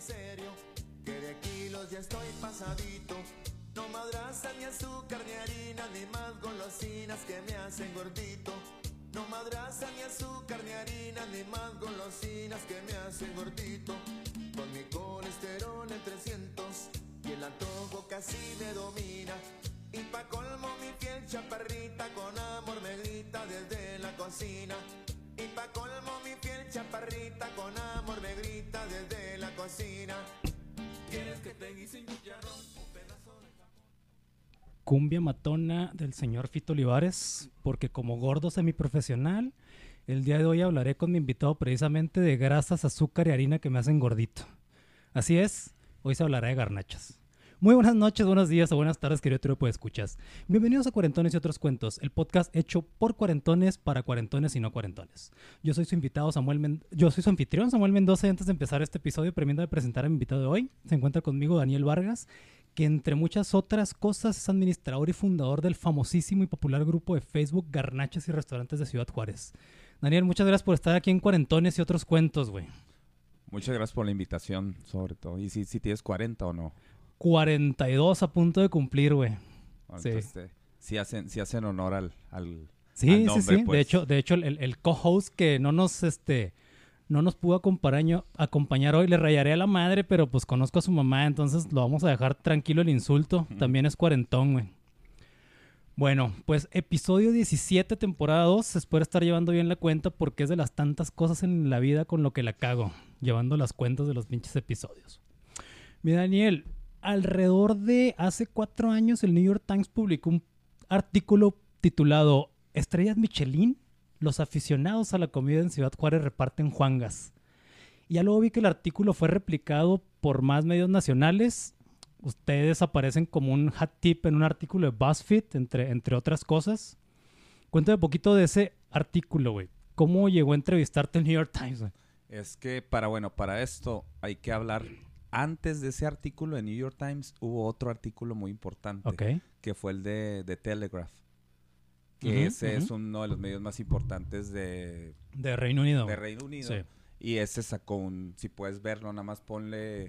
serio, que de kilos ya estoy pasadito. No madraza ni azúcar ni harina ni más golosinas que me hacen gordito. No madraza ni azúcar ni harina ni más golosinas que me hacen gordito. Con mi colesterol en 300 y el antojo casi me domina. Y pa' colmo mi piel chaparrita con amor me desde la cocina. Cumbia matona del señor Fito Olivares, porque como gordo semiprofesional, el día de hoy hablaré con mi invitado precisamente de grasas, azúcar y harina que me hacen gordito. Así es, hoy se hablará de garnachas. Muy buenas noches, buenos días o buenas tardes, querido trío de escuchas. Bienvenidos a Cuarentones y otros cuentos, el podcast hecho por cuarentones para cuarentones y no cuarentones. Yo soy su invitado Samuel Men- yo soy su anfitrión Samuel Mendoza y antes de empezar este episodio, permítame presentar a mi invitado de hoy. Se encuentra conmigo Daniel Vargas, que entre muchas otras cosas es administrador y fundador del famosísimo y popular grupo de Facebook Garnachas y Restaurantes de Ciudad Juárez. Daniel, muchas gracias por estar aquí en Cuarentones y otros cuentos, güey. Muchas gracias por la invitación, sobre todo. Y si, si tienes 40 o no. 42 a punto de cumplir, güey. Bueno, Sí. entonces, eh, sí hacen, sí hacen honor al, al, Sí, al sí, nombre, sí. pues. De hecho, de hecho el, el co-host que no nos, este, no nos pudo acompañar, acompañar hoy, le rayaré a la madre, pero pues conozco a su mamá, entonces lo vamos a dejar tranquilo el insulto. También es cuarentón, güey. Bueno, pues episodio 17, temporada 2, se espera estar llevando bien la cuenta porque es de las tantas cosas en la vida con lo que la cago, llevando las cuentas de los pinches episodios. Mi Daniel, alrededor de hace cuatro años el New York Times publicó un artículo titulado Estrellas Michelin, los aficionados a la comida en Ciudad Juárez reparten juangas. Y ya luego vi que el artículo fue replicado por más medios nacionales. Ustedes aparecen como un hat tip en un artículo de BuzzFeed, entre, entre otras cosas. Cuéntame un poquito de ese artículo, güey. ¿Cómo llegó a entrevistarte el New York Times, güey? Es que para, bueno, para esto hay que hablar. Antes de ese artículo de New York Times hubo otro artículo muy importante. Que fue el de, de Telegraph. Que ese es uno de los medios más importantes de, De Reino Unido. de. Reino Unido. Sí. Y ese sacó un, si puedes verlo, nada más ponle,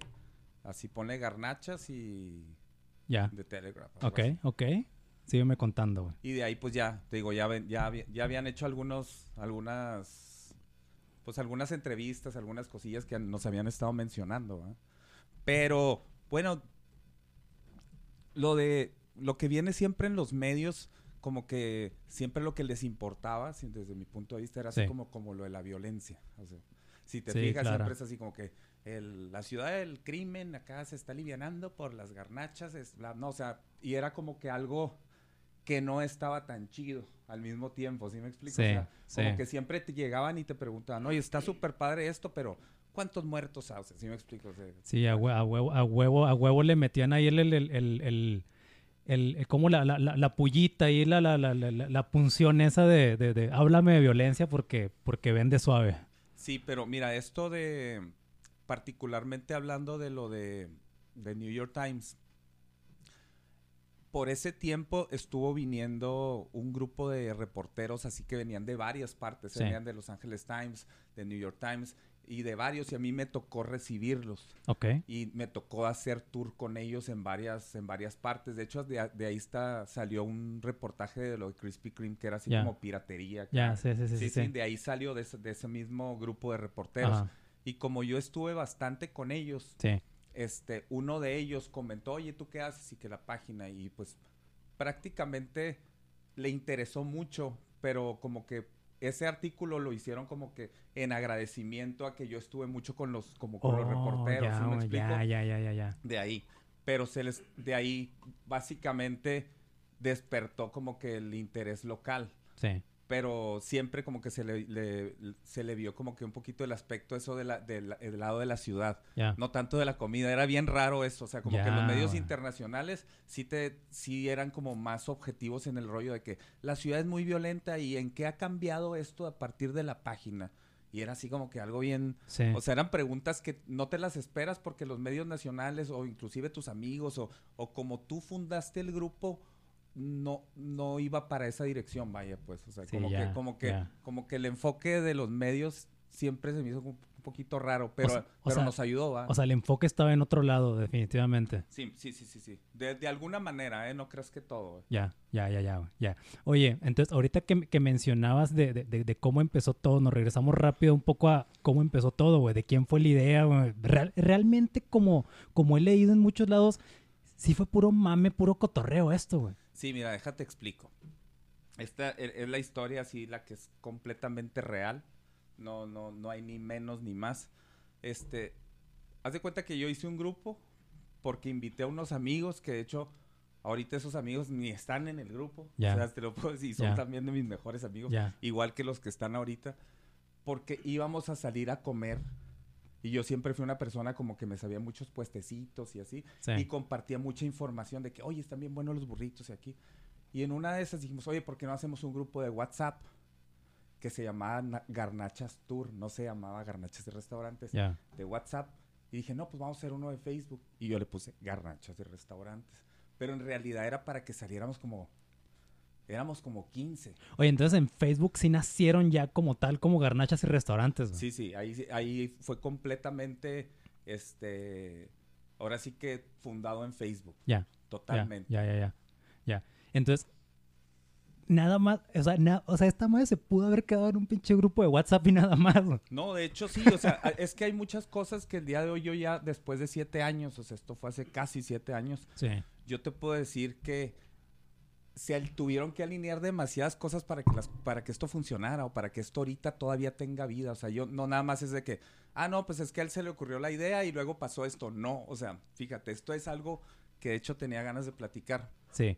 así ponle garnachas y Ya. de Telegraph. Ok, así. ok. Sígueme contando, güey. Y de ahí pues ya, te digo, ya, ya, ya habían hecho algunos, algunas, pues algunas entrevistas, algunas cosillas que nos habían estado mencionando, ¿va? Pero, bueno, lo de, lo que viene siempre en los medios, como que siempre lo que les importaba, si- desde mi punto de vista, era así Sí. como, como lo de la violencia. O sea, si te Sí, fijas, claro. siempre es así como que el- la ciudad del crimen acá se está alivianando por las garnachas, es bla- no, o sea, y era como que algo que no estaba tan chido al mismo tiempo, ¿sí me explico? Sí, o sea, como que siempre te llegaban y te preguntaban, oye, está súper padre esto, pero ¿cuántos muertos haces? ¿Sí me explico? O sea, Sí, a, hue- a huevo, a huevo, a huevo le metían ahí el, el, el, el, el- como la, la, la, la pullita y la, la, la, la, la punción esa de, de, de háblame de violencia porque, porque vende suave. Sí, pero mira, esto de, particularmente hablando de lo de, de New York Times, por ese tiempo estuvo viniendo un grupo de reporteros, así que venían de varias partes, Sí. venían de Los Angeles Times, de New York Times y de varios, y a mí me tocó recibirlos. Ok. y me tocó hacer tour con ellos en varias en varias partes. De hecho, de, de ahí está salió un reportaje de lo de Krispy Kreme que era así Ya. como piratería. Ya, sí, sí, sí. sí, sí, sí, sí. de ahí salió de ese, de ese mismo grupo de reporteros. Ajá, Y como yo estuve bastante con ellos, sí. este, uno de ellos comentó, oye, ¿tú qué haces? Y que la página, y pues prácticamente le interesó mucho, pero como que ese artículo lo hicieron como que en agradecimiento a que yo estuve mucho con los, como con los Oh, reporteros, ya, ¿sí me explico? ya, ya, ya, ya, ya. De ahí. Pero se les, de ahí básicamente despertó como que el interés local. Sí. Pero siempre como que se le, le- se le vio como que un poquito el aspecto eso de la, del del lado de la ciudad. No tanto de la comida, era bien raro eso, o sea, como que los medios internacionales sí te sí eran como más objetivos en el rollo de que la ciudad es muy violenta y en qué ha cambiado esto a partir de la página. Y era así como que algo bien, Sí. o sea, eran preguntas que no te las esperas porque los medios nacionales o inclusive tus amigos o, o como tú fundaste el grupo no no iba para esa dirección, vaya, pues, o sea, Sí, como ya, que como que ya. como que el enfoque de los medios siempre se me hizo un poquito raro, pero, sea- pero sea- nos ayudó, ¿va? O sea, el enfoque estaba en otro lado, definitivamente. sí, sí, sí, sí, sí. De, de alguna manera, ¿eh? No creas que todo, güey. Ya, ya, ya, ya, ya. Oye, entonces, ahorita que, que mencionabas de, de- de- de cómo empezó todo, nos regresamos rápido un poco a cómo empezó todo, güey, de quién fue la idea, güey. Real- realmente, como, como he leído en muchos lados, sí fue puro mame, puro cotorreo esto, güey. Sí, mira, déjate explico. Esta e- es la historia así, la que es completamente real. No, no, no hay ni menos ni más. Este, haz de cuenta que yo hice un grupo porque invité a unos amigos que de hecho ahorita esos amigos ni están en el grupo. Ya. O sea, te lo puedo decir, son también de mis mejores amigos, Ya. igual que los que están ahorita, porque íbamos a salir a comer. Y yo siempre fui una persona como que me sabía muchos puestecitos y así Sí. y compartía mucha información de que, oye, están bien buenos los burritos y aquí. Y en una de esas dijimos, oye, ¿por qué no hacemos un grupo de WhatsApp que se llamaba Na- Garnachas Tour? No se llamaba Garnachas de Restaurantes, de WhatsApp. Y dije, no, pues vamos a hacer uno de Facebook. Y yo le puse Garnachas de Restaurantes. Pero en realidad era para que saliéramos como, éramos como 15. Oye, entonces en Facebook sí nacieron ya como tal, como garnachas y restaurantes, güey. Sí, sí, ahí, ahí fue completamente, este, ahora sí que fundado en Facebook. Ya. Totalmente. Ya, ya, ya, ya. Entonces, nada más, o sea, na- o sea, esta madre se pudo haber quedado en un pinche grupo de WhatsApp y nada más. güey. No, de hecho sí, o sea, es que hay muchas cosas que el día de hoy yo ya, después de siete años, o sea, esto fue hace casi siete años, Sí. yo te puedo decir que se tuvieron que alinear demasiadas cosas para que las, para que esto funcionara o para que esto ahorita todavía tenga vida. O sea, yo no nada más es de que, ah, no, pues es que a él se le ocurrió la idea y luego pasó esto. No, o sea, fíjate, esto es algo que de hecho tenía ganas de platicar. Sí.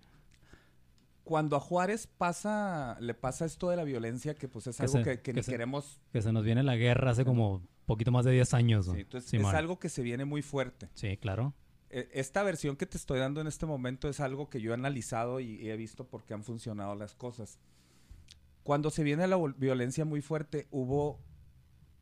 Cuando a Juárez pasa, le pasa esto de la violencia, que pues es Que algo se- que, que que ni se- queremos Que se nos viene la guerra hace como poquito más de 10 años. Sí, entonces Simón. es algo que se viene muy fuerte. Sí, claro. E- Esta versión que te estoy dando en este momento es algo que yo he analizado y, he visto por qué han funcionado las cosas. Cuando se viene la violencia muy fuerte, hubo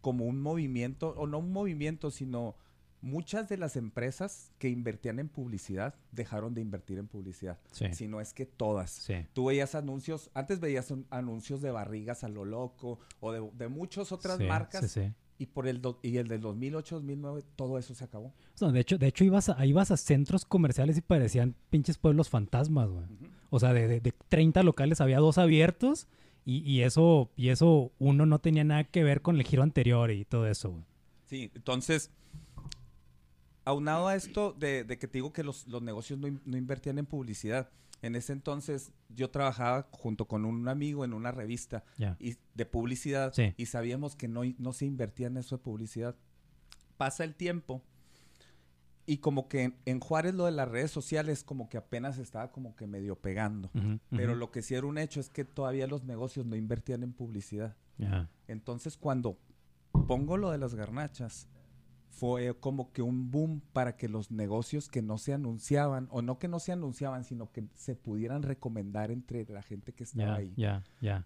como un movimiento, o no un movimiento, sino muchas de las empresas que invertían en publicidad dejaron de invertir en publicidad. Sí. Si no es que todas. Sí. Tú veías anuncios, antes veías un- anuncios de barrigas a lo loco o de, de muchas otras Sí, marcas Sí, sí. Y por el do- y el del 2008, 2009 todo eso se acabó. O sea, de hecho, de hecho ibas a, ibas a centros comerciales y parecían pinches pueblos fantasmas, güey. O sea, de, de, de 30 locales había dos abiertos y, y eso y eso uno no tenía nada que ver con el giro anterior y todo eso, güey. Sí, entonces, aunado a esto de, de que te digo que los, los negocios no, in- no invertían en publicidad, en ese entonces yo trabajaba junto con un amigo en una revista y, de publicidad Sí. y sabíamos que no, no se invertía en eso de publicidad. Pasa el tiempo y como que en, en Juárez lo de las redes sociales como que apenas estaba como que medio pegando. Pero lo que sí era un hecho es que todavía los negocios no invertían en publicidad. Entonces, cuando pongo lo de las garnachas, fue como que un boom para que los negocios que no se anunciaban, o no que no se anunciaban, sino que se pudieran recomendar entre la gente que estaba ahí.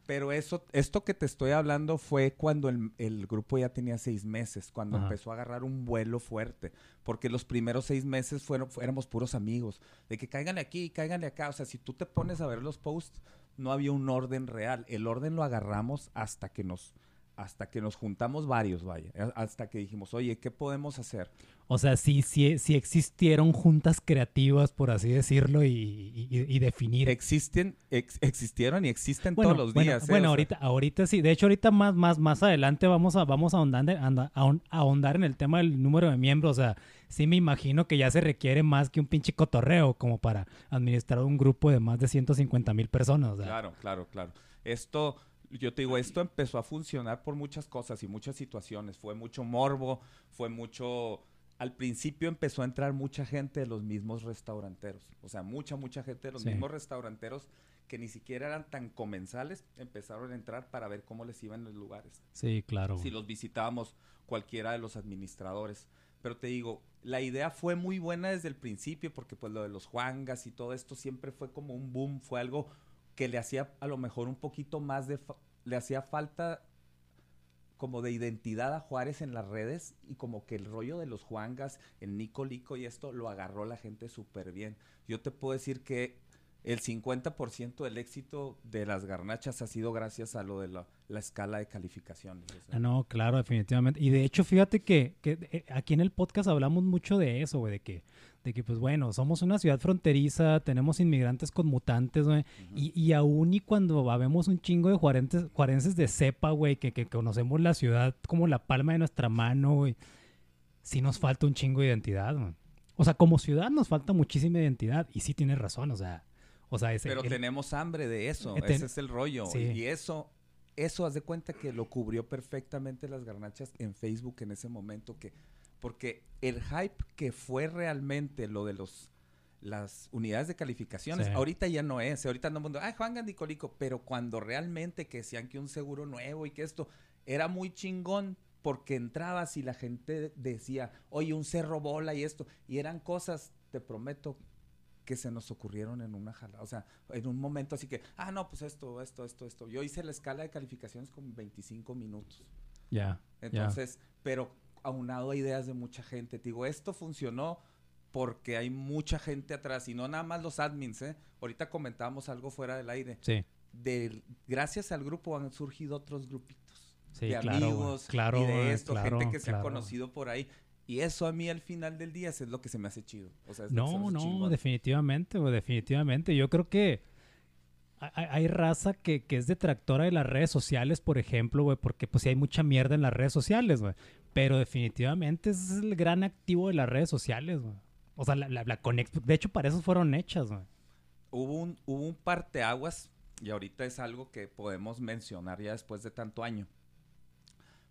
Pero eso, esto que te estoy hablando fue cuando el, el grupo ya tenía seis meses, cuando empezó a agarrar un vuelo fuerte, porque los primeros seis meses fueron, fu- éramos puros amigos, de que cáiganle aquí, cáiganle acá, o sea, si tú te pones a ver los posts, no había un orden real, el orden lo agarramos hasta que nos, hasta que nos juntamos varios, vaya, hasta que dijimos, oye, ¿qué podemos hacer? O sea, sí, sí, sí existieron juntas creativas, por así decirlo, y, y- definir. Existen, ex- existieron y existen bueno, todos los bueno, días. ¿eh? bueno, O sea, ahorita, ahorita sí. De hecho, ahorita más, más, más adelante vamos a, vamos a ahondar, a ahon- a ahondar en el tema del número de miembros. O sea, sí me imagino que ya se requiere más que un pinche cotorreo como para administrar un grupo de más de 150 mil personas. o sea. Claro, claro, claro. Esto, yo te digo, esto empezó a funcionar por muchas cosas y muchas situaciones. Fue mucho morbo, fue mucho... Al principio empezó a entrar mucha gente de los mismos restauranteros. O sea, mucha, mucha gente de los Sí. mismos restauranteros que ni siquiera eran tan comensales, empezaron a entrar para ver cómo les iban los lugares Sí, claro. si los visitábamos cualquiera de los administradores. Pero te digo, la idea fue muy buena desde el principio porque pues lo de los Juangas y todo esto siempre fue como un boom, fue algo que le hacía a lo mejor un poquito más de... le hacía falta como de identidad a Juárez en las redes y como que el rollo de los Juangas, el Nico Lico y esto lo agarró la gente súper bien. Yo te puedo decir que el 50% del éxito de las garnachas ha sido gracias a lo de la, la escala de calificaciones. sea. Ah, no, claro, definitivamente. Y de hecho, fíjate que, que, eh, aquí en el podcast hablamos mucho de eso, güey, de que, de que, pues bueno, somos una ciudad fronteriza, tenemos inmigrantes con mutantes, güey, y, y aún y cuando vemos un chingo de juarenses, juarenses de cepa, güey, que, que conocemos la ciudad como la palma de nuestra mano, güey, sí nos falta un chingo de identidad, güey. O sea, como ciudad nos falta muchísima identidad, y sí tienes razón, o sea, o sea, ese... Pero el- tenemos hambre de eso, Eh, ten- ese es el rollo. Sí. Y eso, eso haz de cuenta que lo cubrió perfectamente las garnachas en Facebook en ese momento que, porque el hype que fue realmente lo de los las unidades de calificaciones, Sí. ahorita ya no es, ahorita no mundo, ay Juan Gandicolico, pero cuando realmente que decían que un seguro nuevo y que esto era muy chingón porque entrabas y la gente decía, oye, un cerro bola y esto, y eran cosas, te prometo, que se nos ocurrieron en una jalada, o sea, en un momento así que, ah, no, pues esto, esto, esto, esto. Yo hice la escala de calificaciones con 25 minutos. Ya, ya. Entonces, pero aunado a ideas de mucha gente. Te digo, esto funcionó porque hay mucha gente atrás y no nada más los admins, ¿eh? Ahorita comentábamos algo fuera del aire. Sí, Del- gracias al grupo han surgido otros grupitos sí, de claro, amigos claro, y de esto, claro, gente que se ha conocido por ahí. Y eso a mí al final del día es lo que se me hace chido. O sea, es lo que se me No, no, definitivamente, güey, definitivamente. Yo creo que hay, raza que, que es detractora de las redes sociales, por ejemplo, güey, porque pues sí hay mucha mierda en las redes sociales, güey. Pero definitivamente ese es el gran activo de las redes sociales, güey. O sea, la, la, la de hecho, para eso fueron hechas, güey. hubo un, hubo un parteaguas, y ahorita es algo que podemos mencionar ya después de tanto año.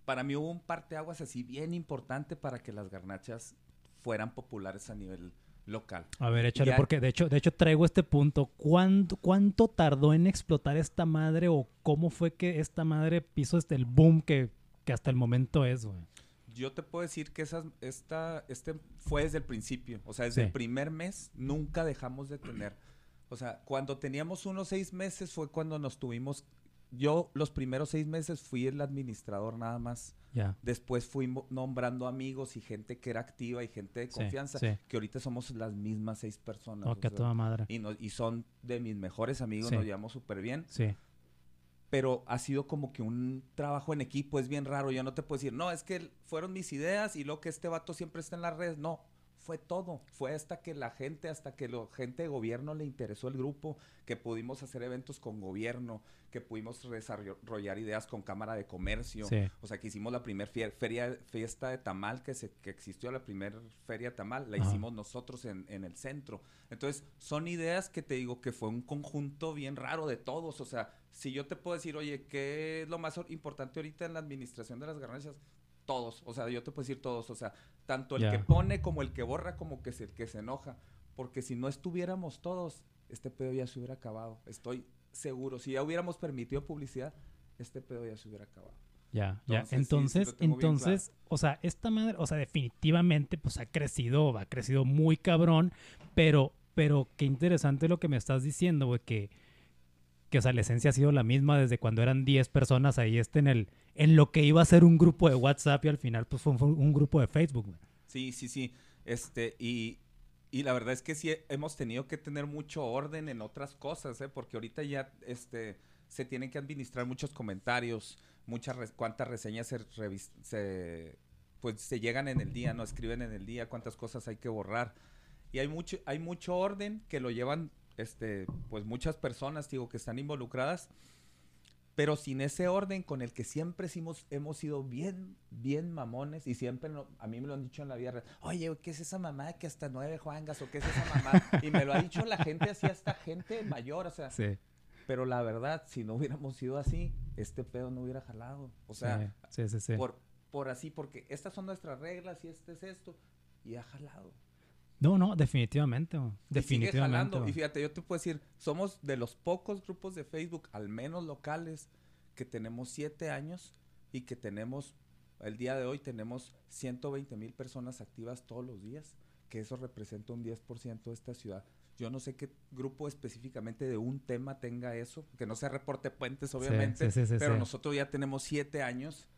Para mí hubo un parteaguas así bien importante para que las garnachas fueran populares a nivel local. A ver, échale, Ya- porque de hecho, de hecho traigo este punto. ¿Cuánto, ¿Cuánto tardó en explotar esta madre o cómo fue que esta madre hizo este, el boom que, que hasta el momento es, güey? Yo te puedo decir que esas, esta, este fue desde el principio. O sea, desde Sí. el primer mes nunca dejamos de tener. O sea, cuando teníamos unos seis meses fue cuando nos tuvimos. Yo los primeros seis meses fui el administrador nada más. Después fui nombrando amigos y gente que era activa y gente de confianza, sí. que ahorita somos las mismas seis personas. Oh, o que a sea, toda madre. y, no- y son de mis mejores amigos, Sí. nos llevamos súper bien. Sí. Pero ha sido como que un trabajo en equipo, es bien raro. Yo no te puedo decir, no, es que fueron mis ideas y lo que este vato siempre está en las redes. No, fue todo. Fue hasta que la gente, hasta que la gente de gobierno le interesó el grupo, que pudimos hacer eventos con gobierno, que pudimos desarrollar ideas con Cámara de Comercio. Sí. O sea, que hicimos la primera feria, fiesta de tamal que, se, que existió, la primera feria de tamal, la Ajá. hicimos nosotros en, en el centro. Entonces, son ideas que te digo que fue un conjunto bien raro de todos. O sea, si yo te puedo decir, oye, ¿qué es lo más or- importante ahorita en la administración de las garnachas? Todos. O sea, yo te puedo decir todos. O sea, tanto el que pone como el que borra, como que se, el que se enoja. Porque si no estuviéramos todos, este pedo ya se hubiera acabado. Estoy seguro. Si ya hubiéramos permitido publicidad, este pedo ya se hubiera acabado. Ya, ya. Entonces, sí, entonces, o sea, esta madre, o sea, definitivamente, pues ha crecido, ha crecido muy cabrón, pero, pero qué interesante lo que me estás diciendo, güey, que, que, o sea, la esencia ha sido la misma desde cuando eran 10 personas ahí, este en el, en lo que iba a ser un grupo de WhatsApp y al final, pues fue, un grupo de Facebook. Sí, sí, sí. Este, y, y la verdad es que sí hemos tenido que tener mucho orden en otras cosas, ¿eh? Porque ahorita ya, este, se tienen que administrar muchos comentarios, muchas, res- cuántas reseñas se, se, pues, se llegan en el día, no escriben en el día, cuántas cosas hay que borrar. Y hay mucho, hay mucho orden que lo llevan, este, pues muchas personas, digo, que están involucradas. Pero sin ese orden con el que siempre hemos, hemos sido bien, bien mamones y siempre no- a mí me lo han dicho en la vida real, oye, ¿qué es esa mamá que hasta nueve juangas o qué es esa mamá? Y me lo ha dicho la gente así, hasta gente mayor, o sea, Sí, pero la verdad, si no hubiéramos sido así, este pedo no hubiera jalado. O sea, sí, sí, sí. por, por así, porque estas son nuestras reglas y este es esto, y ha jalado. No, no, definitivamente, güey. Y sigue definitivamente. jalando. Y fíjate, yo te puedo decir, somos de los pocos grupos de Facebook, al menos locales, que tenemos siete años y que tenemos, el día de hoy tenemos 120 mil personas activas todos los días, que eso representa un 10% de esta ciudad. Yo no sé qué grupo específicamente de un tema tenga eso, que no sea reporte puentes, obviamente, sí, sí, sí, pero nosotros ya tenemos siete años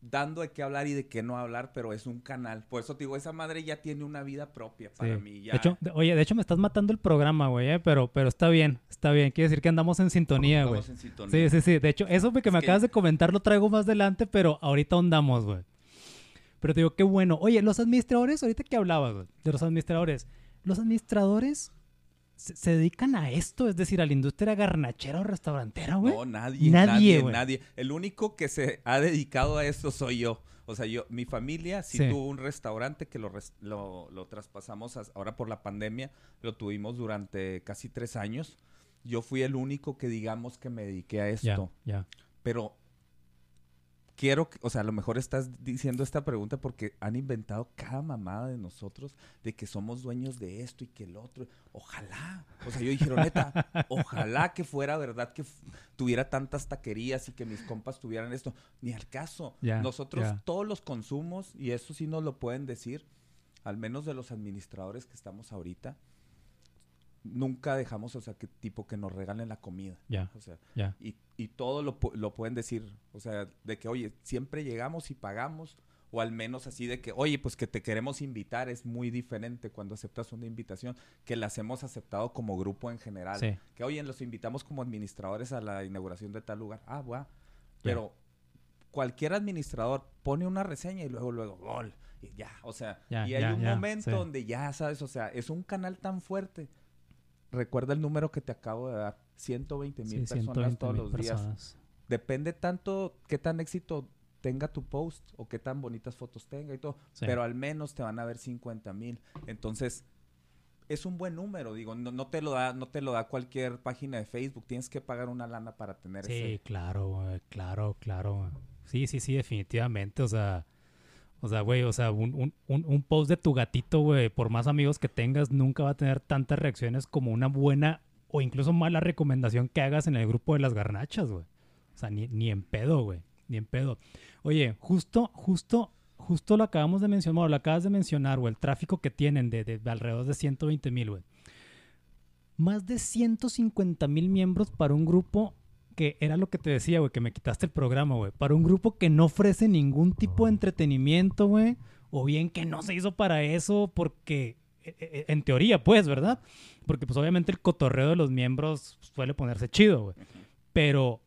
dando de qué hablar y de qué no hablar, pero es un canal. Por eso te digo, esa madre ya tiene una vida propia para Sí. mí. Ya. De hecho, de- oye, de hecho me estás matando el programa, güey, eh, pero, pero está bien, está bien. Quiere decir que andamos en sintonía, güey. Estamos en sintonía. Sí, sí, sí. De hecho, eso que me Es que- acabas de comentar lo traigo más adelante, pero ahorita andamos, güey. Pero te digo, qué bueno. Oye, los administradores, ahorita que hablabas, güey, de los administradores, los administradores se, se dedican a esto, es decir, a la industria garnachera o restaurantera, güey. No, nadie, Nadie, nadie, El único que se ha dedicado a esto soy yo. O sea, yo, mi familia sí, Sí. tuvo un restaurante que lo, lo, lo traspasamos a- ahora por la pandemia. Lo tuvimos durante casi tres años. Yo fui el único que digamos que me dediqué a ya, esto. ya. Pero quiero, que- o sea, a lo mejor estás diciendo esta pregunta porque han inventado cada mamada de nosotros de que somos dueños de esto y que el otro. Ojalá. O sea, yo dijeron, neta, ojalá que fuera verdad que tuviera tantas taquerías y que mis compas tuvieran esto. Ni al caso. Nosotros todos los consumos, y eso sí nos lo pueden decir, al menos de los administradores que estamos ahorita, nunca dejamos, o sea, que tipo que nos regalen la comida. Ya. O sea, Ya. y, y todo lo, lo pueden decir, o sea, de que, oye, siempre llegamos y pagamos, o al menos así de que, oye, pues que te queremos invitar, es muy diferente cuando aceptas una invitación, que las hemos aceptado como grupo en general. Sí. Que, oye, los invitamos como administradores a la inauguración de tal lugar. Ah, va. Pero cualquier administrador pone una reseña y luego, luego, gol. Y ya, o sea, y hay un momento sí. donde ya, ¿sabes? O sea, es un canal tan fuerte. Recuerda el número que te acabo de dar. 120 mil Sí, personas 120 todos los días. Depende tanto qué tan éxito tenga tu post o qué tan bonitas fotos tenga y todo. Sí. Pero al menos te van a ver 50 mil. Entonces, es un buen número. Digo, no, no te lo da, no te lo da cualquier página de Facebook. Tienes que pagar una lana para tener Sí, ese. claro, güey, claro, claro. Sí, sí, sí, definitivamente. O sea, o sea, güey, o sea, un, un, un, post de tu gatito, güey, por más amigos que tengas, nunca va a tener tantas reacciones como una buena o incluso mala recomendación que hagas en el grupo de las garnachas, güey. O sea, ni, ni en pedo, güey. Ni en pedo. Oye, justo, justo, justo lo acabamos de mencionar, bueno, lo acabas de mencionar, güey, el tráfico que tienen de, de- de alrededor de 120 mil, güey. Más de 150 mil miembros para un grupo que era lo que te decía, güey, que me quitaste el programa, güey. Para un grupo que no ofrece ningún tipo de entretenimiento, güey. O bien que no se hizo para eso porque, e- e- en teoría, pues, ¿verdad? Porque, pues, obviamente el cotorreo de los miembros suele ponerse chido, güey. Pero,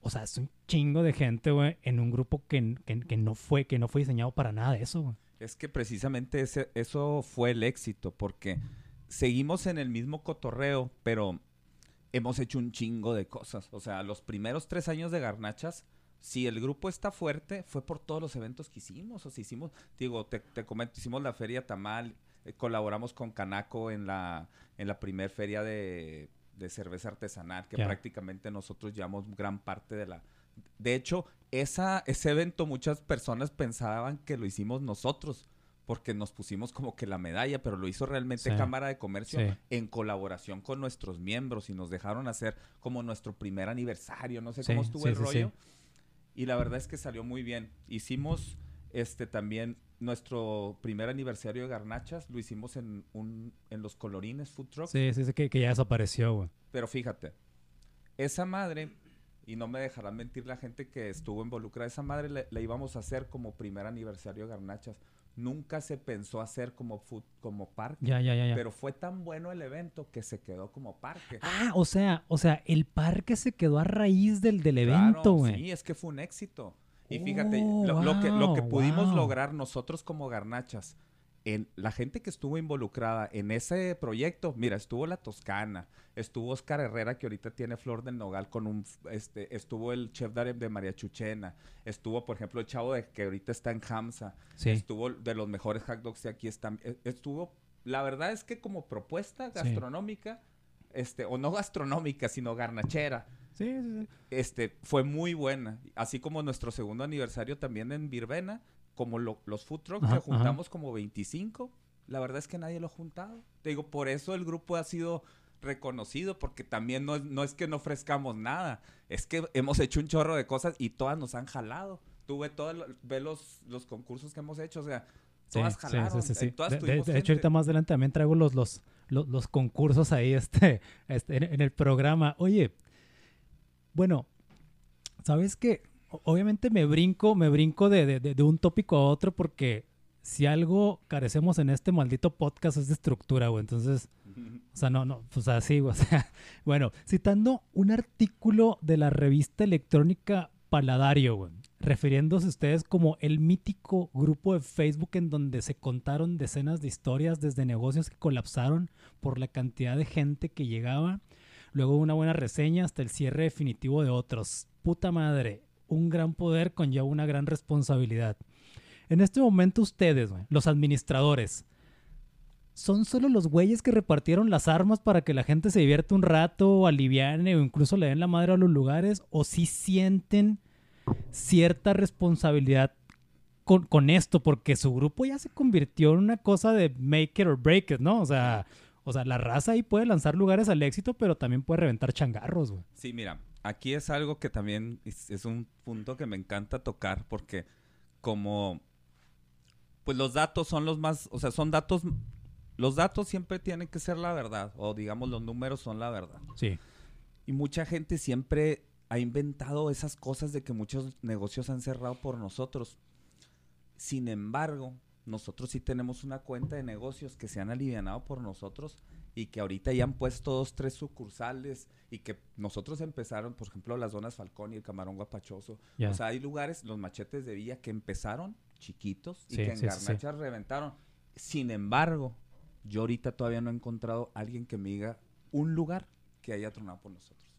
o sea, es un chingo de gente, güey, en un grupo que, que- que no fue, que no fue diseñado para nada de eso, güey. Es que precisamente ese, eso fue el éxito, porque seguimos en el mismo cotorreo, pero hemos hecho un chingo de cosas. O sea, los primeros tres años de Garnachas, si el grupo está fuerte, fue por todos los eventos que hicimos. O sea, hicimos, digo, te, te comento, hicimos la Feria Tamal, eh, colaboramos con Canaco en la, en la primer feria de, de cerveza artesanal, que prácticamente nosotros llevamos gran parte de la... De hecho, esa, ese evento muchas personas pensaban que lo hicimos nosotros, porque nos pusimos como que la medalla, pero lo hizo realmente Sí. Cámara de Comercio Sí. en colaboración con nuestros miembros y nos dejaron hacer como nuestro primer aniversario, no sé Sí, cómo estuvo el rollo. Y la verdad es que salió muy bien. Hicimos este también nuestro primer aniversario de Garnachas, lo hicimos en un en los colorines food trucks. Sí, sí, sí, que, que ya desapareció, güey. Pero fíjate, esa madre, y no me dejará mentir la gente que estuvo involucrada, esa madre le- la íbamos a hacer como primer aniversario de Garnachas. Nunca se pensó hacer como food, como parque. Ya, ya, ya. Pero fue tan bueno el evento que se quedó como parque. Ah, o sea, o sea, el parque se quedó a raíz del, del evento, güey. Sí, es que fue un éxito. Y fíjate, Oh, lo, lo que, lo que wow, pudimos wow. lograr nosotros como garnachas, en la gente que estuvo involucrada en ese proyecto, mira, estuvo la Toscana, estuvo Oscar Herrera que ahorita tiene Flor del Nogal con un, este, estuvo el chef de, de María Chuchena, estuvo por ejemplo el chavo de que ahorita está en Hamza, Sí. estuvo de los mejores hot dogs de aquí están, e- estuvo, la verdad es que como propuesta Sí. gastronómica, este, o no gastronómica, sino garnachera, Sí, sí, sí. este, fue muy buena. Así como nuestro segundo aniversario también en Virvena, como lo- los food trucks Ajá, que juntamos como 25, la verdad es que nadie lo ha juntado. Te digo, por eso el grupo ha sido reconocido, porque también no es, no es que no ofrezcamos nada, es que hemos hecho un chorro de cosas y todas nos han jalado. Tú ve, todos lo- ve los, los concursos que hemos hecho, o sea, todas sí, jalaron, sí, sí, en todas De, de- de hecho, ahorita más adelante también traigo los, los, los, los concursos ahí este, este, en, en el programa. Oye, bueno, ¿sabes qué? O- obviamente me brinco, me brinco de, de- de- un tópico a otro porque si algo carecemos en este maldito podcast es de estructura, güey. Entonces, o sea, no, no, pues así, güey. O sea, bueno, citando un artículo de la revista electrónica Paladario, güey, refiriéndose ustedes como el mítico grupo de Facebook en donde se contaron decenas de historias desde negocios que colapsaron por la cantidad de gente que llegaba, luego una buena reseña hasta el cierre definitivo de otros. Puta madre, un gran poder conlleva una gran responsabilidad. En este momento ustedes, los administradores, ¿son solo los güeyes que repartieron las armas para que la gente se divierta un rato, o aliviane o incluso le den la madre a los lugares? ¿O sí sienten cierta responsabilidad con, con esto? Porque su grupo ya se convirtió en una cosa de make it or break it, ¿no? O sea, o sea la raza ahí puede lanzar lugares al éxito, pero también puede reventar changarros, güey. Sí, mira, aquí es algo que también es, es un punto que me encanta tocar porque como pues los datos son los más, o sea, son datos los datos siempre tienen que ser la verdad o digamos los números son la verdad. Sí. Y mucha gente siempre ha inventado esas cosas de que muchos negocios han cerrado por nosotros. Sin embargo, nosotros sí tenemos una cuenta de negocios que se han alivianado por nosotros y que ahorita ya han puesto dos, tres sucursales y que nosotros empezaron, por ejemplo, las zonas Falcón y el Camarón Guapachoso. O sea, hay lugares, los machetes de Villa, que empezaron chiquitos y Sí, que en sí, reventaron. Sin embargo, yo ahorita todavía no he encontrado alguien que me diga un lugar que haya tronado por nosotros.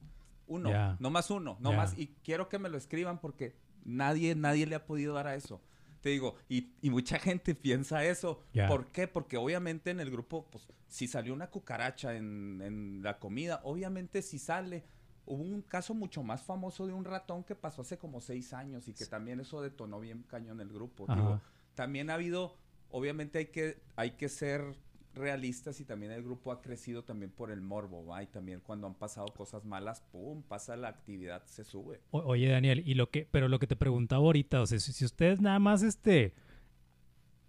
Uno, no más uno, no más. Y quiero que me lo escriban porque nadie, nadie le ha podido dar a eso. Te digo, y, y mucha gente piensa eso. ¿Por qué? Porque obviamente en el grupo, pues, si salió una cucaracha en, en la comida, obviamente si sale. Hubo un caso mucho más famoso de un ratón que pasó hace como seis años y que también eso detonó bien cañón el grupo. Digo, también ha habido, obviamente hay que, hay que ser realistas y también el grupo ha crecido también por el morbo, ¿va? Y también cuando han pasado cosas malas, pum, pasa la actividad, se sube. O- oye, Daniel, y lo que, pero lo que te preguntaba ahorita, o sea, si, si ustedes nada más este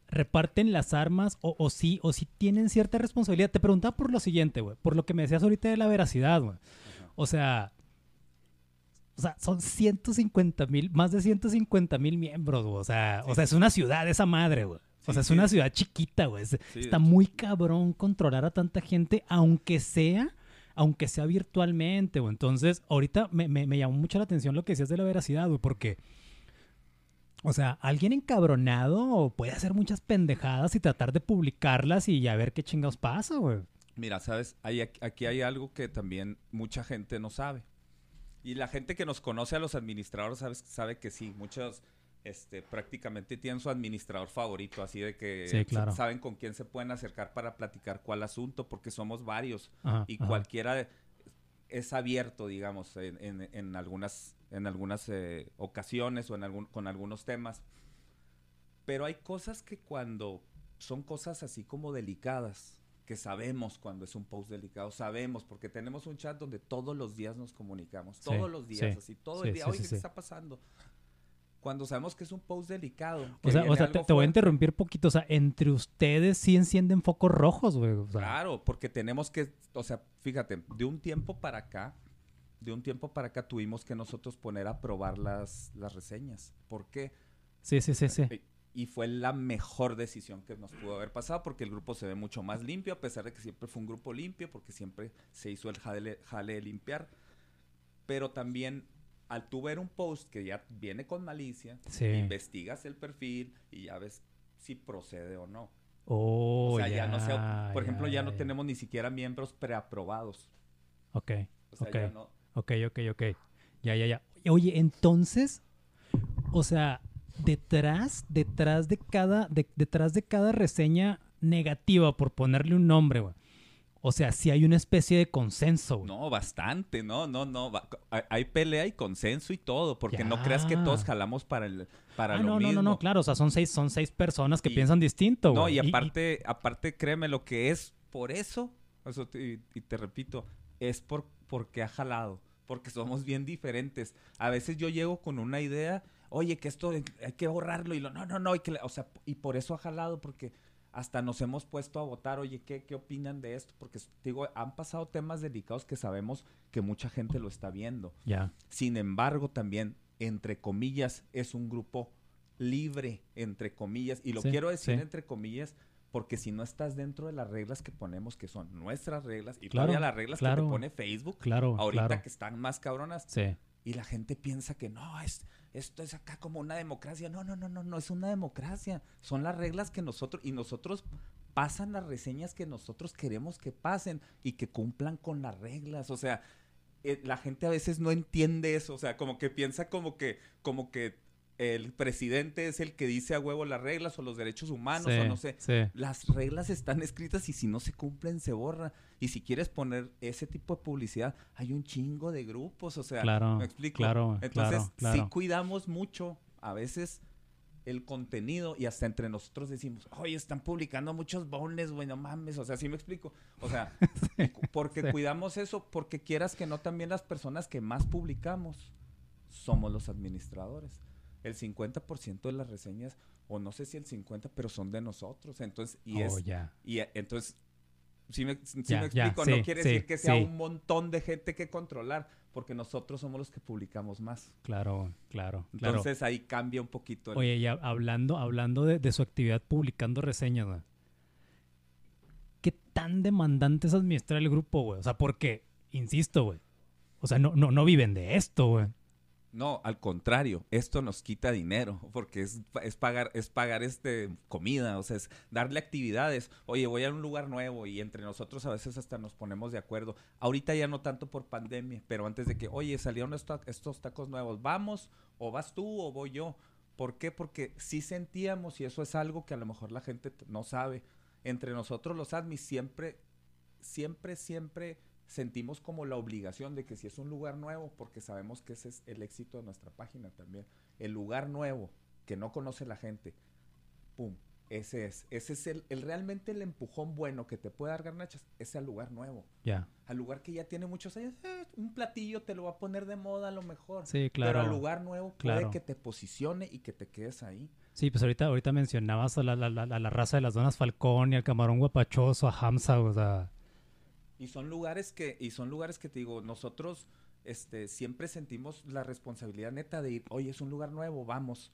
reparten las armas o, o sí, o sí tienen cierta responsabilidad. Te preguntaba por lo siguiente, güey, por lo que me decías ahorita de la veracidad, güey. O sea, o sea, son 150 mil, más de 150 mil miembros, güey. O sea, o sea, es una ciudad esa madre, güey. O sea, es una ciudad chiquita, güey. Está muy cabrón controlar a tanta gente, aunque sea, aunque sea virtualmente, güey. Entonces, ahorita me, me- me llamó mucho la atención lo que decías de la veracidad, güey, porque, o sea, alguien encabronado puede hacer muchas pendejadas y tratar de publicarlas y ya ver qué chingados pasa, güey. Mira, sabes, Hay- aquí hay algo que también mucha gente no sabe. Y la gente que nos conoce a los administradores sabes, sabe que sí, muchos este, prácticamente tienen su administrador favorito, así de que Sí, claro. sa- saben con quién se pueden acercar para platicar cuál asunto, porque somos varios Ajá, y ajá. cualquiera es abierto, digamos, en, en- en algunas, en algunas eh, ocasiones o en algún, con algunos temas. Pero hay cosas que cuando son cosas así como delicadas, que sabemos cuando es un post delicado, sabemos, porque tenemos un chat donde todos los días nos comunicamos, Sí, todos los días, sí, así, todo sí, el día, oye, ¿qué está pasando? Cuando sabemos que es un post delicado. O sea, viene o sea te, voy a interrumpir poquito. O sea, entre ustedes sí encienden focos rojos, güey. O sea, Claro, porque tenemos que, o sea, fíjate, de un tiempo para acá, de un tiempo para acá tuvimos que nosotros poner a probar las, las reseñas. ¿Por qué? Sí, sí, sí, sí. Eh, Y fue la mejor decisión que nos pudo haber pasado porque el grupo se ve mucho más limpio, a pesar de que siempre fue un grupo limpio, porque siempre se hizo el jale, jale de limpiar. Pero también, al tú ver un post que ya viene con malicia, Sí. investigas el perfil y ya ves si procede o no. Oh, o sea, ya, no sé, ya, por ejemplo, ya, no tenemos ni siquiera miembros preaprobados. Ok, O sea, Ok. ya no. ok, ok, ok. Ya, ya, ya. Oye, entonces, o sea, detrás, detrás de cada, de- detrás de cada reseña negativa, por ponerle un nombre, güey. O sea, sí hay una especie de consenso, güey. No, bastante, no, no, no. hay- pelea y consenso y todo, porque no creas que todos jalamos para el para Ah, lo no, no, mismo. no, no, claro, o sea, son seis, son seis personas que Y- piensan distinto, No, güey. y aparte, aparte, créeme, lo que es por eso, eso te- y, y te repito, es por porque ha jalado, porque somos bien diferentes. A veces yo llego con una idea, oye, que esto hay que borrarlo, y lo, no, no, no, hay que, la-". o sea, y por eso ha jalado, porque hasta nos hemos puesto a votar, oye, ¿qué, qué opinan de esto? Porque, digo, han pasado temas delicados que sabemos que mucha gente lo está viendo. Ya. Sin embargo, también entre comillas, es un grupo libre, entre comillas. Y lo Sí, quiero decir sí. entre comillas porque si no estás dentro de las reglas que ponemos, que son nuestras reglas, y Claro, todavía las reglas que te pone Facebook, Claro, ahorita claro. que están más cabronas, Sí. y la gente piensa que no, es, esto es acá como una democracia. No, no, no, no, no es una democracia. Son las reglas que nosotros, y nosotros pasan las reseñas que nosotros queremos que pasen y que cumplan con las reglas. O sea, eh, la gente a veces no entiende eso. O sea, como que piensa como que, como que el presidente es el que dice a huevo las reglas o los derechos humanos sí, o no sé. sí. Las reglas están escritas y si no se cumplen se borra. Y si quieres poner ese tipo de publicidad, hay un chingo de grupos, o sea, Claro, ¿me explico? claro, Entonces, claro, claro. sí cuidamos mucho a veces el contenido y hasta entre nosotros decimos, oye, están publicando muchos bones, güey, no mames, o sea, sí me explico. O sea, cu- porque sí. cuidamos eso, porque quieras que no, también las personas que más publicamos somos los administradores. El 50% de las reseñas, o no sé si el 50%, pero son de nosotros. Entonces, y oh, es, ya. y eh, entonces, si me, Ya, me explico, sí, no quiere sí, decir que sea sí. un montón de gente que controlar, porque nosotros somos los que publicamos más. Claro, claro, claro. Entonces ahí cambia un poquito. el- Oye, ya hablando, hablando de, de su actividad publicando reseñas, güey. ¿Qué tan demandante es administrar el grupo, güey? O sea, porque, insisto, güey. O sea, no, no, no viven de esto, güey. No, al contrario, esto nos quita dinero, porque es, es pagar, es pagar este comida, o sea, es darle actividades. Oye, voy a un lugar nuevo y entre nosotros a veces hasta nos ponemos de acuerdo. Ahorita ya no tanto por pandemia, pero antes de que, oye, salieron esto- estos tacos nuevos, vamos, o vas tú o voy yo. ¿Por qué? Porque sí sentíamos, y eso es algo que a lo mejor la gente no sabe, entre nosotros los admis siempre, siempre, siempre sentimos como la obligación de que si es un lugar nuevo, porque sabemos que ese es el éxito de nuestra página también, el lugar nuevo que no conoce la gente, pum, ese es, ese es el, el realmente el empujón bueno que te puede dar garnachas, es al lugar nuevo, Ya. al lugar que ya tiene muchos años, eh, un platillo te lo va a poner de moda a lo mejor, Sí, pero claro. al lugar nuevo claro. puede que te posicione y que te quedes ahí. Sí, pues ahorita, ahorita mencionabas a la, la, la, la raza de las donas Falcón y al camarón guapachoso, a Hamza, o sea. Y son lugares que, y son lugares que te digo, nosotros este, siempre sentimos la responsabilidad neta de ir, oye, es un lugar nuevo, vamos.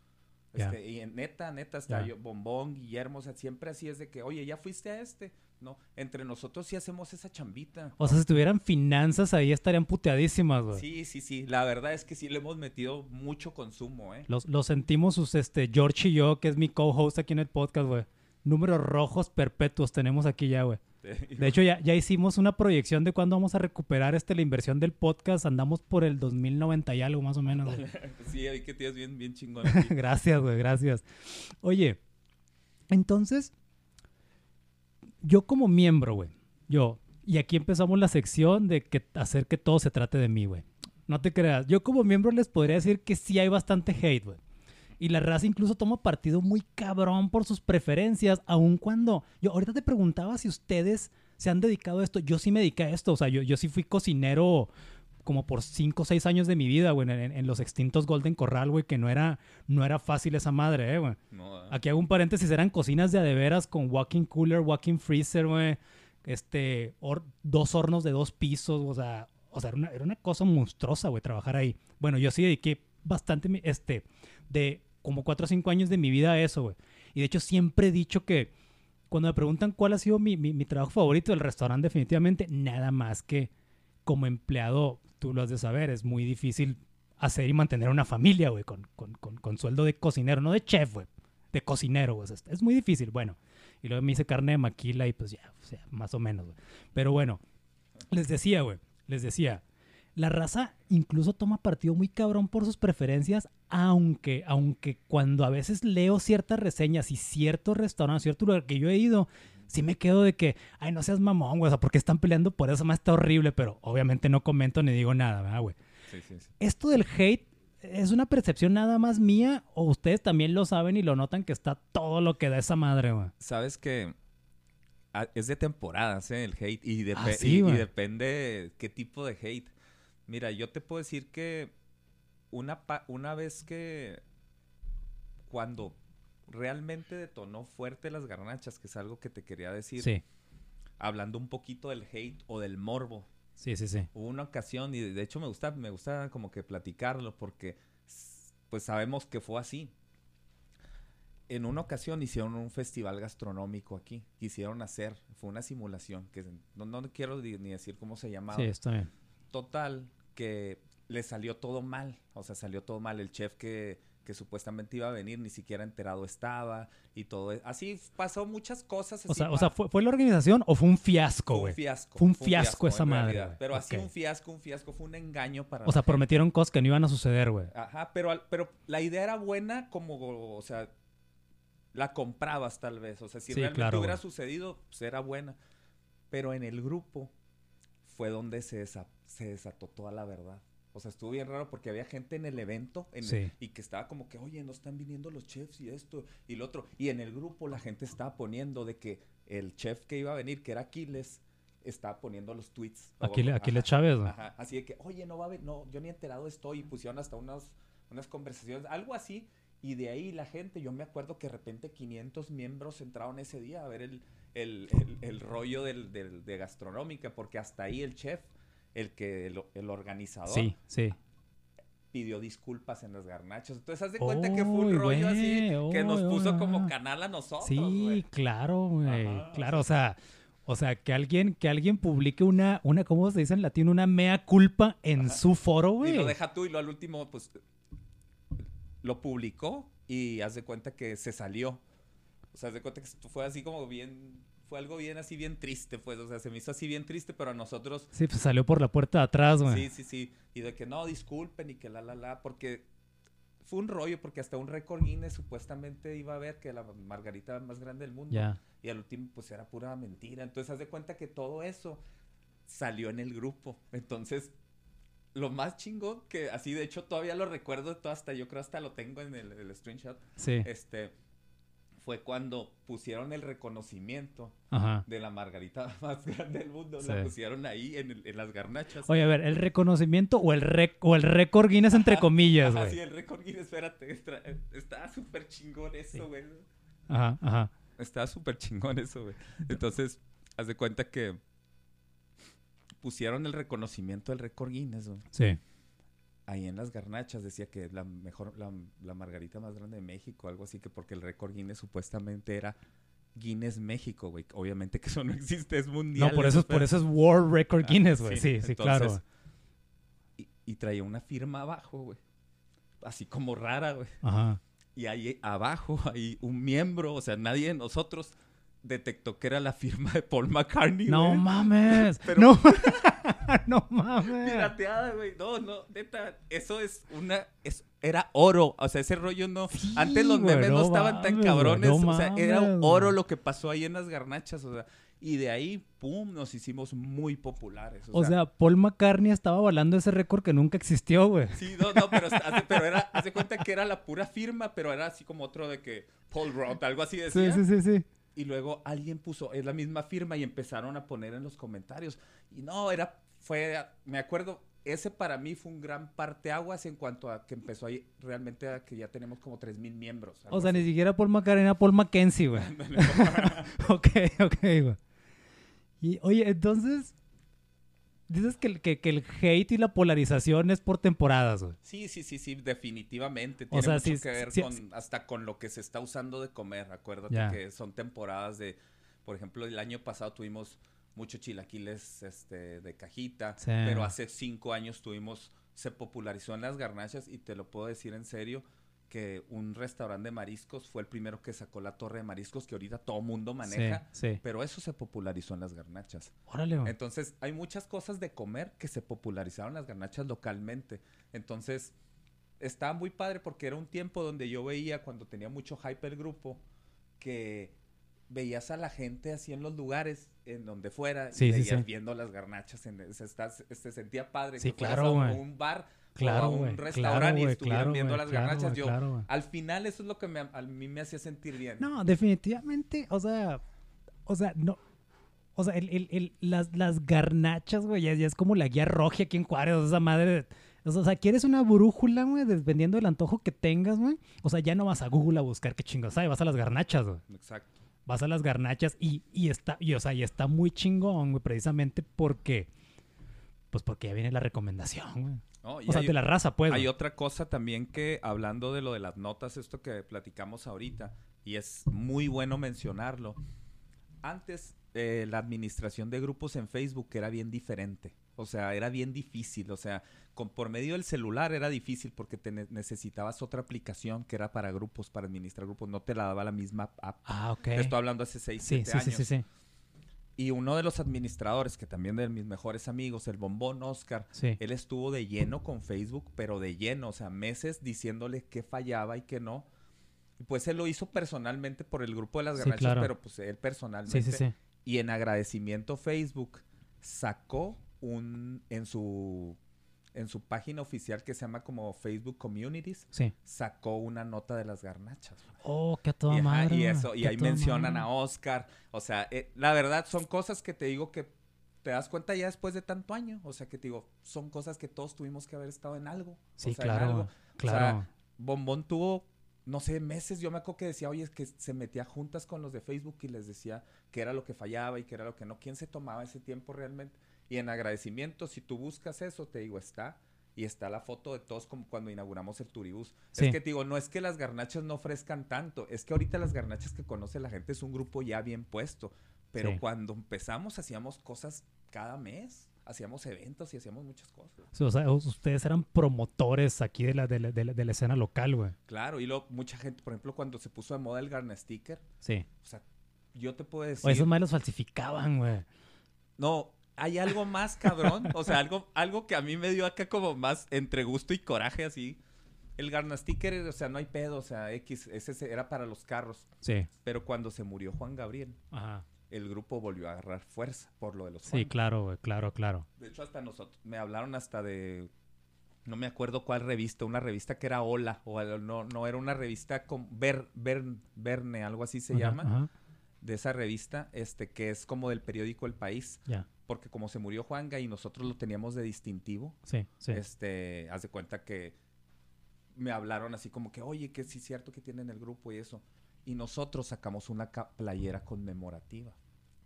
Este, y en neta, neta, está yo, Bombón, Guillermo, o sea, siempre así es de que, oye, ya fuiste a este. No, entre nosotros sí hacemos esa chambita. O sea, si tuvieran finanzas ahí estarían puteadísimas, güey. Sí, sí, sí. La verdad es que sí le hemos metido mucho consumo, ¿eh? Los, los sentimos, sus, este, George y yo, que es mi co-host aquí en el podcast, güey. Números rojos perpetuos tenemos aquí ya, güey. De hecho, ya, ya hicimos una proyección de cuándo vamos a recuperar este, la inversión del podcast. Andamos por el 2090 y algo, más o menos. güey. sí, ahí que tienes bien, bien chingón. gracias, güey, gracias. Oye, entonces, yo como miembro, güey, yo, y aquí empezamos la sección de que hacer que todo se trate de mí, güey. No te creas, yo como miembro les podría decir que sí hay bastante hate, güey. Y la raza incluso toma partido muy cabrón por sus preferencias, aun cuando... Yo ahorita te preguntaba si ustedes se han dedicado a esto. Yo sí me dediqué a esto, o sea, yo, yo sí fui cocinero como por 5 o 6 años de mi vida, güey, en, en los extintos Golden Corral, güey, que no era, no era fácil esa madre, eh, güey. No, ah. Aquí hago un paréntesis, eran cocinas de a de veras con walking cooler, walking freezer, güey. Este, dos hornos de dos pisos, o sea, o sea, era una, era una cosa monstruosa, güey, trabajar ahí. Bueno, yo sí dediqué bastante, este, de como cuatro o cinco años de mi vida eso, güey. Y de hecho siempre he dicho que cuando me preguntan cuál ha sido mi, mi- mi trabajo favorito del restaurante, definitivamente nada más que como empleado, tú lo has de saber, es muy difícil hacer y mantener una familia, güey, con, con, con, con sueldo de cocinero, no de chef, güey, de cocinero, güey. Es, es muy difícil, bueno. Y luego me hice carne de maquila y pues ya, o sea, más o menos, güey. Pero bueno, les decía, güey, les decía, la raza incluso toma partido muy cabrón por sus preferencias, aunque, aunque cuando a veces leo ciertas reseñas y ciertos restaurantes, cierto lugar que yo he ido, sí me quedo de que, ay, no seas mamón, güey, o sea, porque están peleando por eso, más está horrible, pero obviamente no comento ni digo nada, ¿verdad, güey? Sí, sí, sí. ¿Esto del hate es una percepción nada más mía o ustedes también lo saben y lo notan que está todo lo que da esa madre, güey? Sabes que ah, es de temporadas, ¿eh? El hate. Y, depe- Ah, sí, y- y, güey. depende qué tipo de hate. Mira, yo te puedo decir que una, pa- una vez que cuando realmente detonó fuerte las garnachas, que es algo que te quería decir, Sí, hablando un poquito del hate o del morbo. sí, sí, sí. Hubo una ocasión, y de hecho me gusta, me gusta como que platicarlo, porque pues sabemos que fue así. En una ocasión hicieron un festival gastronómico aquí. Quisieron hacer, fue una simulación, que no, no quiero ni decir cómo se llamaba. Sí, está bien. Total, que le salió todo mal. O sea, salió todo mal. El chef que, que supuestamente iba a venir ni siquiera enterado estaba y todo. e- Así pasó muchas cosas. O sea, o sea ¿fue, ¿fue la organización o fue un fiasco, fue güey? un fiasco. Fue un fiasco esa madre, realidad. Pero así un fiasco, un fiasco. Fue un engaño para O sea, prometieron cosas que no iban a suceder, güey. Ajá, pero, pero la idea era buena como, o sea, la comprabas tal vez. O sea, si Sí, realmente claro, hubiera sucedido, pues era buena. Pero en el grupo fue donde se, desa- se desató toda la verdad. O sea, estuvo bien raro porque había gente en el evento en el- Sí. y que estaba como que, oye, no están viniendo los chefs y esto y lo otro. Y en el grupo la gente estaba poniendo de que el chef que iba a venir, que era Aquiles, estaba poniendo los tweets. Aquiles. Aquiles Chávez, güey. Ajá, así de que, oye, no va a haber, no, yo ni enterado estoy, y pusieron hasta unas, unas conversaciones, algo así, y de ahí la gente, yo me acuerdo que de repente 500 miembros entraron ese día a ver el, el, el- el rollo del, del- de gastronómica, porque hasta ahí el chef, el que, el, el organizador, Sí, sí. pidió disculpas en las garnachas. Entonces, haz de cuenta que fue un rollo así, que nos puso como canal a nosotros, Sí, claro, güey. Claro, o sea, o sea, que alguien, que alguien publique una, una, ¿cómo se dice en latín? Una mea culpa en Ajá. su foro, Y güey. lo deja tú y lo al último, pues, lo publicó y haz de cuenta que se salió. O sea, haz de cuenta que fue así como bien, fue algo bien así, bien triste, pues, o sea, se me hizo así bien triste, pero a nosotros, Sí, pues salió por la puerta de atrás, güey. sí, sí, sí, y de que no, disculpen y que la, la, la, porque fue un rollo, porque hasta un récord Guinness supuestamente iba a ver que la margarita más grande del mundo. Ya. Y al último, pues era pura mentira. Entonces, haz de cuenta que todo eso salió en el grupo. Entonces, lo más chingón, que así de hecho todavía lo recuerdo, todo hasta yo creo hasta lo tengo en el, el screenshot, Sí. este, fue cuando pusieron el reconocimiento Ajá. de la margarita más grande del mundo. Sí. La pusieron ahí en, el- en las garnachas. Oye, a ver, el reconocimiento o el rec o el récord Guinness entre comillas, güey. el récord Guinness, espérate, estra- estaba súper chingón eso, Sí. güey. Ajá, ajá. Estaba súper chingón eso, güey. Entonces, haz de cuenta que pusieron el reconocimiento del récord Guinness, güey. Sí. Ahí en las garnachas decía que la mejor, la, la margarita más grande de México, algo así, que porque el récord Guinness supuestamente era Guinness México, güey. Obviamente que eso no existe, es mundial. No, por eso, es- por eso es World Record Ah, Guinness, güey. sí, Sí, sí, entonces, claro. Y, y traía una firma abajo, güey. Así como rara, güey. Ajá. Y ahí abajo hay un miembro, o sea, nadie de nosotros detectó que era la firma de Paul McCartney, No mames. Pero- No. no mames. Pirateada, güey. No, no, neta, eso es una es, era oro, o sea, ese rollo no. Sí, Antes los memes no, no estaban tan cabrones, no o sea, era oro lo que pasó ahí en las garnachas, o sea, y de ahí pum, nos hicimos muy populares, O sea, Paul McCartney estaba avalando ese récord que nunca existió, güey. Sí, no, no, pero, hace, pero era, hace cuenta que era la pura firma, pero era así como otro de que Paul Roth, algo así Sí, decía. sí, sí, sí. Y luego alguien puso, es la misma firma y empezaron a poner en los comentarios. Y no, era, fue, me acuerdo, ese para mí fue un gran parteaguas en cuanto a que empezó ahí realmente a que ya tenemos como 3.000 miembros. O sea, así. ni siquiera Paul McCartney era Paul Mackenzie, güey. ok, ok, güey. Y, oye, entonces, dices que, el- que, que el hate y la polarización es por temporadas, güey. Sí, sí, sí, sí, definitivamente. O Tiene sea, mucho sí, que ver sí, con, sí. hasta con lo que se está usando de comer. Acuérdate que son temporadas de, por ejemplo, el año pasado tuvimos muchos chilaquiles este, de cajita, Sí. pero hace cinco años tuvimos, se popularizó en las garnachas y te lo puedo decir en serio que un restaurante de mariscos fue el primero que sacó la torre de mariscos que ahorita todo mundo maneja, Sí, sí. pero eso se popularizó en las garnachas. Órale. Entonces, hay muchas cosas de comer que se popularizaron las garnachas localmente. Entonces, estaba muy padre porque era un tiempo donde yo veía, cuando tenía mucho hype el grupo, que veías a la gente así en los lugares, en donde fuera, Sí, y sí, veías sí. viendo las garnachas. En, se, está- se sentía padre. Sí, que claro, a un bar Claro, o a un restaurante Claro, y estuvieran Claro, viendo las Claro, garnachas. yo, al final, eso es lo que me- a mí me hacía sentir bien. No, definitivamente, o sea, o sea, no. O sea, el, el- el- las, las garnachas, güey, ya, ya es como la guía roja aquí en Juárez, o esa madre. de- o sea, o sea, ¿quieres una brújula, güey? Dependiendo del antojo que tengas, güey. O sea, ya no vas a Google a buscar qué chingos hay, vas a las garnachas, güey. Exacto. Vas a las garnachas y, y está, y, o sea, y está muy chingón, güey, precisamente porque, pues porque ya viene la recomendación, güey. No, y O sea, hay- de la raza, pues. Hay güey. otra cosa también que, hablando de lo de las notas, esto que platicamos ahorita, y es muy bueno mencionarlo. Antes, eh, la administración de grupos en Facebook era bien diferente. O sea, era bien difícil. O sea, con, por medio del celular era difícil porque te ne- necesitabas otra aplicación que era para grupos, para administrar grupos. No te la daba la misma app. Ah, ok. Te estoy hablando hace 6, Sí, 7 sí, años. sí, sí, sí. Y uno de los administradores, que también de mis mejores amigos, el bombón Oscar, Sí. él estuvo de lleno con Facebook, pero de lleno, o sea, meses diciéndole qué fallaba y qué no. Y pues él lo hizo personalmente por el grupo de las Sí, garnachas, claro. pero pues él personalmente. Sí, sí, sí. Y en agradecimiento Facebook sacó un en su en su página oficial que se llama como Facebook Communities, Sí. sacó una nota de las garnachas. güey. Oh, que a toda Y, madre. y eso, y ahí mencionan madre. a Oscar. O sea, eh, la verdad son cosas que te digo que te das cuenta ya después de tanto año. O sea, que te digo, son cosas que todos tuvimos que haber estado en algo. Sí, o sea, claro. algo. güey, Claro. Bombón tuvo, no sé, meses. Yo me acuerdo que decía, oye, es que se metía juntas con los de Facebook y les decía que era lo que fallaba y que era lo que no. ¿Quién se tomaba ese tiempo realmente? Y en agradecimiento, si tú buscas eso, te digo, está. Y está la foto de todos como cuando inauguramos el Turibús. Sí. Es que te digo, no es que las garnachas no ofrezcan tanto, es que ahorita las garnachas que conoce la gente es un grupo ya bien puesto. Pero Sí. cuando empezamos hacíamos cosas cada mes, hacíamos eventos y hacíamos muchas cosas. Sí, o sea, us- ustedes eran promotores aquí de la, de la, de la- de la escena local, güey. Claro, y luego mucha gente, por ejemplo, cuando se puso de moda el Garna Sticker, Sí. o sea, yo te puedo decir... O esos más los falsificaban, güey. No, hay algo más cabrón. o sea, algo, algo que a mí me dio acá como más entre gusto y coraje así. El Garna Sticker, o sea, no hay pedo, o sea, X, ese se- era para los carros. Sí. Pero cuando se murió Juan Gabriel, Ajá. el grupo volvió a agarrar fuerza por lo de los Sí, Juan. claro, güey. Claro, claro. De hecho, hasta nosotros, me hablaron hasta de, no me acuerdo cuál revista, una revista que era Hola, o no, no era una revista con Ver, Ver- Verne, algo así se Ajá, llama, Ajá. de esa revista, este, que es como del periódico El País. Ya. Porque como se murió Juanga y nosotros lo teníamos de distintivo, Sí, sí. este, haz de cuenta que me hablaron así como que, oye, que sí es cierto que tienen el grupo y eso. Y nosotros sacamos una playera conmemorativa.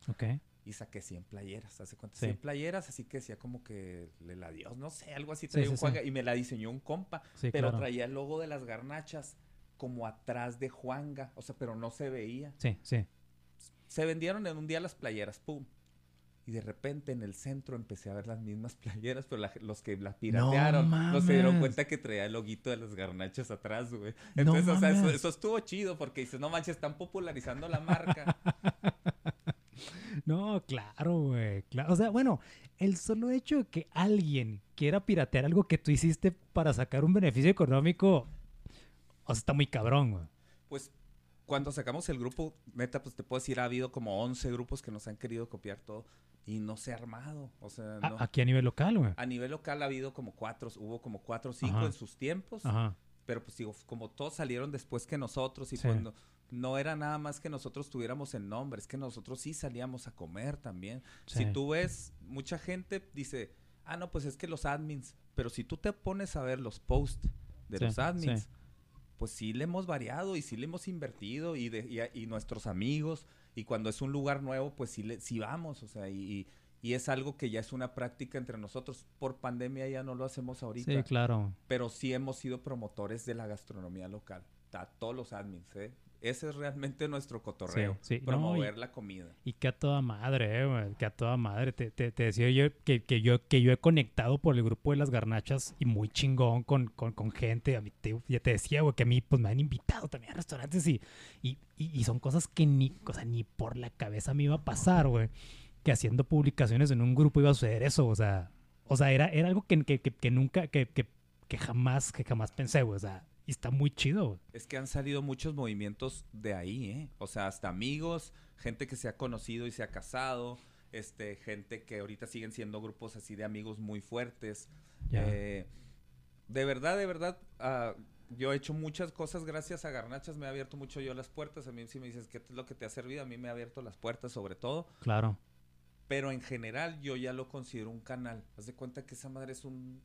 Ok. Y saqué 100 playeras, hace cuenta, Sí. 100 playeras, así que decía como que el adiós, no sé, algo así Sí, traía un. Juanga y me la diseñó un compa, Sí, pero claro. traía el logo de las garnachas como atrás de Juanga, o sea, pero no se veía. Sí, sí. Se vendieron en un día las playeras, pum. Y de repente en el centro empecé a ver las mismas playeras, pero la- los que las piratearon no, se dieron cuenta que traía el loguito de las garnachas atrás, güey. No Entonces, o sea, eso estuvo chido porque dices, no manches, están popularizando la marca. No, claro, güey. Claro. O sea, bueno, el solo hecho de que alguien quiera piratear algo que tú hiciste para sacar un beneficio económico, o sea, está muy cabrón, güey. pues cuando sacamos el grupo, neta, pues te puedo decir, ha habido como 11 grupos que nos han querido copiar todo y no se ha armado. O sea, no. Aquí a nivel local, güey. A nivel local ha habido como cuatro, hubo como cuatro o cinco Ajá. en sus tiempos. Ajá. Pero pues digo, como todos salieron después que nosotros y Sí. cuando no era nada más que nosotros tuviéramos el nombre, es que nosotros sí salíamos a comer también. Sí. Si tú ves, mucha gente dice, ah, no, pues es que los admins, pero si tú te pones a ver los posts de Sí, los admins. Pues sí le hemos variado y sí le hemos invertido y, de, y, a- y nuestros amigos, y cuando es un lugar nuevo, pues sí, le, sí vamos, o sea, y, y- y es algo que ya es una práctica entre nosotros. Por pandemia ya no lo hacemos ahorita Sí, claro. pero sí hemos sido promotores de la gastronomía local. A todos los admins, ¿eh? Ese es realmente nuestro cotorreo. Sí, sí. No, Promover la comida. Y que a toda madre, eh. Que a toda madre. Te, te- te decía yo que, que yo que yo he conectado por el grupo de las garnachas y muy chingón con, con, con gente. A mí te, ya te decía, güey, que a mí pues me han invitado también a restaurantes y, y, y- y son cosas que ni, o sea, ni por la cabeza me iba a pasar, güey. Que haciendo publicaciones en un grupo iba a suceder eso, o sea. O sea, era, era algo que, que, que, que nunca, que, que, que jamás, que jamás pensé, güey. O sea, y está muy chido. Es que han salido muchos movimientos de ahí, ¿eh? O sea, hasta amigos, gente que se ha conocido y se ha casado, este, gente que ahorita siguen siendo grupos así de amigos muy fuertes. Eh, de verdad, de verdad, ah, yo he hecho muchas cosas gracias a Garnachas, me ha abierto mucho yo las puertas. A mí si me dices qué es lo que te ha servido, a mí me ha abierto las puertas sobre todo. Claro. Pero en general yo ya lo considero un canal. Haz de cuenta que esa madre es un...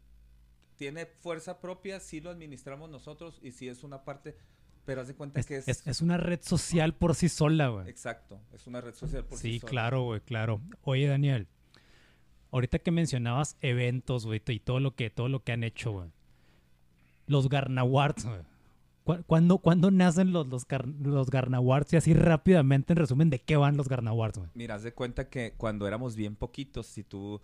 Tiene fuerza propia, sí lo administramos nosotros y sí es una parte, pero haz de cuenta Es, que es... es- es una red social por sí sola, güey. Exacto, es una red social por Sí, sí sola. claro, güey, claro. Oye, Daniel, ahorita que mencionabas eventos, güey, y todo lo que, todo lo que han hecho, güey. Los Garnawards, güey. ¿Cu- ¿Cuándo, cuándo nacen los, los, los Garnawards? Y así rápidamente, en resumen, ¿de qué van los Garnawards, güey? Mira, haz de cuenta que cuando éramos bien poquitos, si tú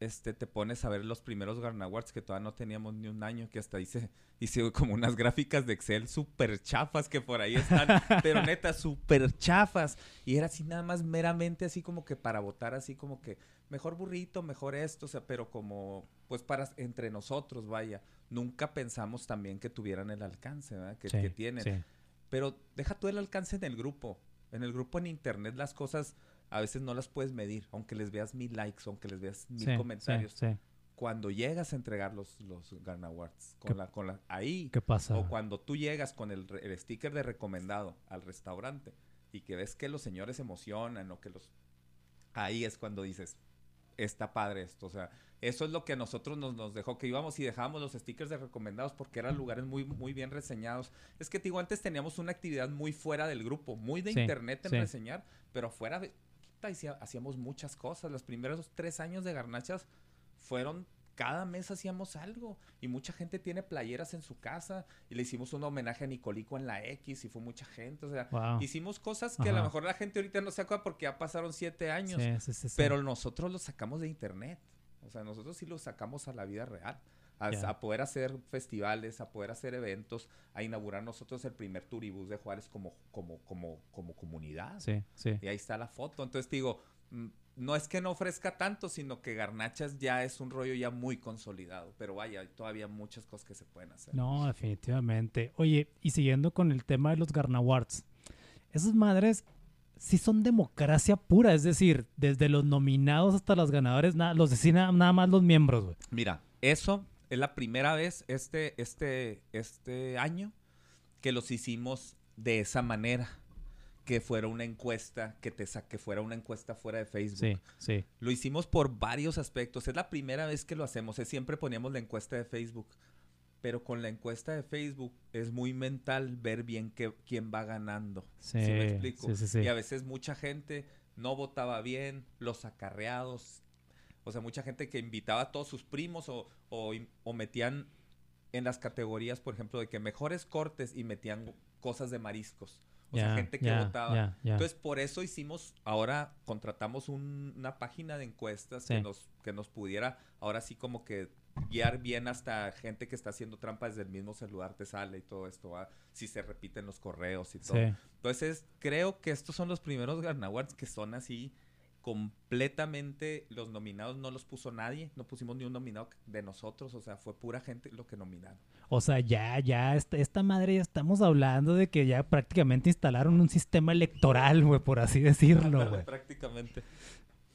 este, te pones a ver los primeros Garnawards que todavía no teníamos ni un año, que hasta hice, hice como unas gráficas de Excel súper chafas que por ahí están, pero neta, súper chafas. Y era así nada más meramente así como que para votar así como que mejor burrito, mejor esto, o sea, pero como pues para entre nosotros, vaya. Nunca pensamos también que tuvieran el alcance ¿verdad? que, Sí, que tienen. sí. Pero deja tú el alcance en el grupo. En el grupo en internet las cosas a veces no las puedes medir, aunque les veas mil likes, aunque les veas mil Sí, comentarios. sí, sí. Cuando llegas a entregar los, los Garna Awards, ¿Qué- con la, con la, ahí, ¿Qué pasa? o cuando tú llegas con el, el sticker de recomendado al restaurante y que ves que los señores se emocionan o que los... Ahí es cuando dices, está padre esto. O sea, eso es lo que a nosotros nos, nos dejó, que íbamos y dejábamos los stickers de recomendados porque eran lugares muy, muy bien reseñados. Es que, te digo, antes teníamos una actividad muy fuera del grupo, muy de Sí, internet en sí. reseñar, pero fuera de... hacía- Hacíamos muchas cosas. Los primeros tres años de Garnachas fueron... Cada mes hacíamos algo y mucha gente tiene playeras en su casa y le hicimos un homenaje a Nicolico en la X y fue mucha gente, o sea, Wow. hicimos cosas que a lo mejor la gente ahorita no se acuerda porque ya pasaron siete años, Sí, sí, sí, sí. pero nosotros lo sacamos de internet. O sea, nosotros sí lo sacamos a la vida real. A, poder hacer festivales, a poder hacer eventos, a inaugurar nosotros el primer turibús de Juárez como, como, como, como comunidad. Sí, sí. Y ahí está la foto. Entonces te digo, mm, no es que no ofrezca tanto, sino que Garnachas ya es un rollo ya muy consolidado. Pero vaya, hay todavía muchas cosas que se pueden hacer. No, definitivamente. Oye, y siguiendo con el tema de los Garnawards, esas madres sí son democracia pura, es decir, desde los nominados hasta los ganadores, nada, los designan nada más los miembros, güey. Mira, eso es la primera vez este, este, este año que los hicimos de esa manera. Que fuera una encuesta, que te sa- que fuera una encuesta fuera de Facebook. Sí, sí. Lo hicimos por varios aspectos. Es la primera vez que lo hacemos. Es siempre poníamos la encuesta de Facebook. Pero con la encuesta de Facebook es muy mental ver bien que, quién va ganando. Sí, ¿Sí me explico? sí, sí, sí. Y a veces mucha gente no votaba bien, los acarreados. O sea, mucha gente que invitaba a todos sus primos o, o, metían en las categorías, por ejemplo, de que mejores cortes y metían cosas de mariscos. O sea, gente que votaba. Entonces, por eso hicimos, ahora contratamos un- una página de encuestas que, nos, que nos pudiera, ahora sí como que guiar bien hasta gente que está haciendo trampa desde el mismo celular te sale y todo esto, ¿va? si se repiten los correos y todo. Sí. Entonces, creo que estos son los primeros Garna Awards que son así completamente los nominados no los puso nadie, no pusimos ni un nominado de nosotros, o sea, fue pura gente lo que nominaron. O sea, ya, ya, esta, esta madre ya estamos hablando de que ya prácticamente instalaron un sistema electoral, güey, por así decirlo, güey. prácticamente.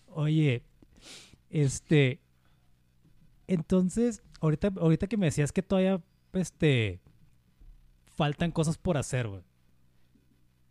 Oye, este, entonces, ahorita, ahorita que me decías que todavía, este, faltan cosas por hacer, güey.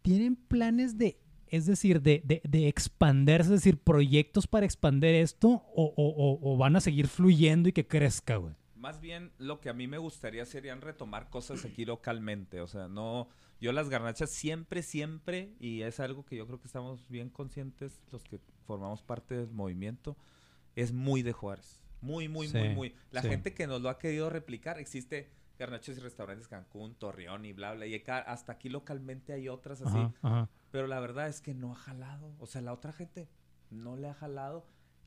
¿Tienen planes de, es decir, de, de, de expandirse, es decir, proyectos para expandir esto o, o- o- van a seguir fluyendo y que crezca, güey? Más bien lo que a mí me gustaría serían retomar cosas aquí localmente, o sea, no, yo las garnachas siempre, siempre, y es algo que yo creo que estamos bien conscientes los que formamos parte del movimiento, es muy de Juárez, muy, muy, muy, muy. La sí. gente que nos lo ha querido replicar, existe garnachas y restaurantes Cancún, Torreón y bla, bla, y hasta aquí localmente hay otras así, Ajá, ajá. pero la verdad es que no ha jalado. O sea, la otra gente no le ha jalado.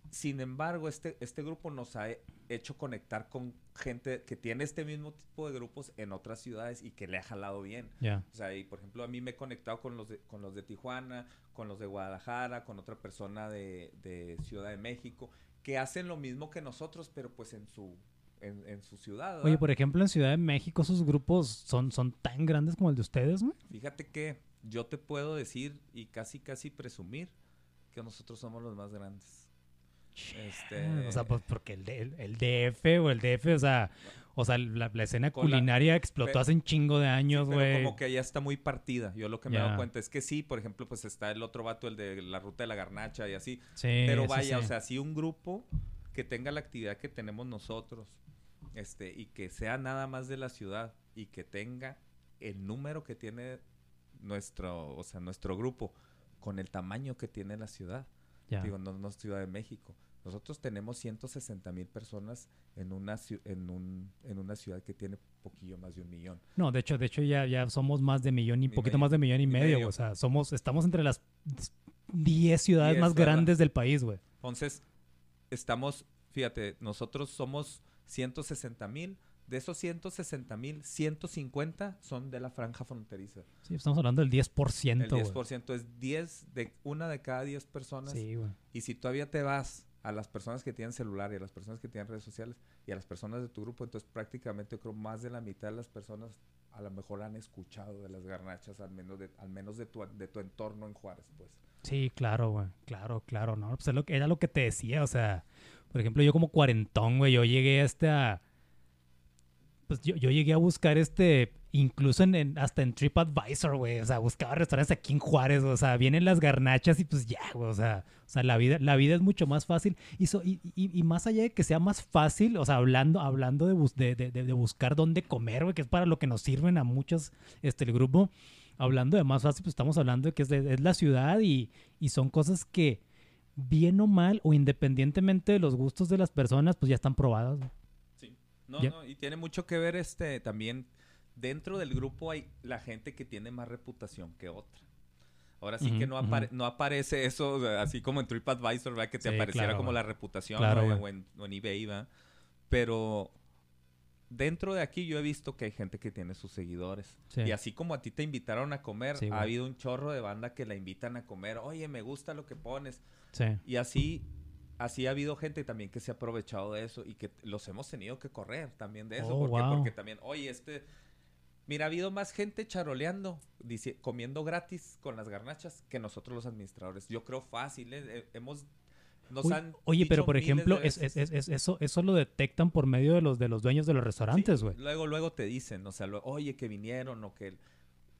Sin embargo, este, este grupo nos ha he- hecho conectar con gente que tiene este mismo tipo de grupos en otras ciudades y que le ha jalado bien. Ya. O sea, y por ejemplo, a mí me he conectado con los de, con los de Tijuana, con los de Guadalajara, con otra persona de, de Ciudad de México, que hacen lo mismo que nosotros, pero pues en su, en, en su ciudad. Oye, ¿verdad? por ejemplo, en Ciudad de México, esos grupos son, son tan grandes como el de ustedes, güey. Fíjate que yo te puedo decir y casi, casi presumir que nosotros somos los más grandes. Este, O sea, pues porque el, el, el DF o el DF, o sea, o sea la, la escena la- culinaria explotó hace un chingo de sí, años, güey. como que ya está muy partida. Yo lo que me he Ya. dado cuenta es que sí, por ejemplo, pues está el otro vato, el de la ruta de la garnacha y así. Sí, Pero sí, vaya, sí. o sea, sí un grupo que tenga la actividad que tenemos nosotros, este, y que sea nada más de la ciudad y que tenga el número que tiene nuestro, o sea, nuestro grupo con el tamaño que tiene la ciudad. Digo, no, no es Ciudad de México. Nosotros tenemos 160 mil personas en una, en, un, en una ciudad que tiene poquillo más de un millón. No, de hecho, de hecho ya, ya somos más de millón y Y poquito medio. más de millón y, Y medio. O sea, somos, estamos entre las 10 ciudades 10, más ¿verdad? grandes del país, güey. Entonces, estamos, fíjate, nosotros somos 160 mil. De esos 160 mil, 150 son de la franja fronteriza. Sí, estamos hablando del 10%, El güey. 10% es 10 de una de cada 10 personas. Sí, güey. Y si todavía te vas a las personas que tienen celular y a las personas que tienen redes sociales y a las personas de tu grupo, entonces prácticamente yo creo más de la mitad de las personas a lo mejor han escuchado de las garnachas, al menos de, al menos de tu, de tu entorno en Juárez, pues. Sí, claro, güey. Claro, claro, ¿no? Pues era lo que te decía, o sea, por ejemplo, yo como cuarentón, güey, yo llegué este a... Pues yo, yo llegué a buscar este, incluso en, en- hasta en TripAdvisor, güey, o sea, buscaba restaurantes aquí en Juárez, o sea, vienen las garnachas y pues ya, güey, o sea, o sea, la vida, la vida es mucho más fácil y, so- y, y- y más allá de que sea más fácil, o sea, hablando, hablando de, bus- de- de- de buscar dónde comer, güey, que es para lo que nos sirven a muchos, este, el grupo, hablando de más fácil, pues estamos hablando de que es, de- es la ciudad y, y son cosas que, bien o mal, o independientemente de los gustos de las personas, pues ya están probadas. Sí. No, Ya. no, y tiene mucho que ver este también dentro del grupo hay la gente que tiene más reputación que otra. Ahora sí que no, apare- no aparece eso o sea, así como en TripAdvisor, ¿verdad? Que te Sí, apareciera claro, como la reputación Claro, o, en, o en eBay, ¿verdad? Pero dentro de aquí yo he visto que hay gente que tiene sus seguidores. Sí. Y así como a ti te invitaron a comer, Sí, ha habido un chorro de banda que la invitan a comer. Oye, me gusta lo que pones. Sí. Y así, así ha habido gente también que se ha aprovechado de eso y que los hemos tenido que correr también de eso. Oh, porque, wow. porque también, oye, este... Mira, ha habido más gente charoleando, dice, comiendo gratis con las garnachas que nosotros los administradores. Yo creo fácil, ¿eh? Eh, hemos... Nos Uy, han Oye, pero por ejemplo, es, es- es- eso, eso lo detectan por medio de los, de los dueños de los restaurantes, Sí, güey. Luego, luego te dicen, o sea, lo- oye, que vinieron o que...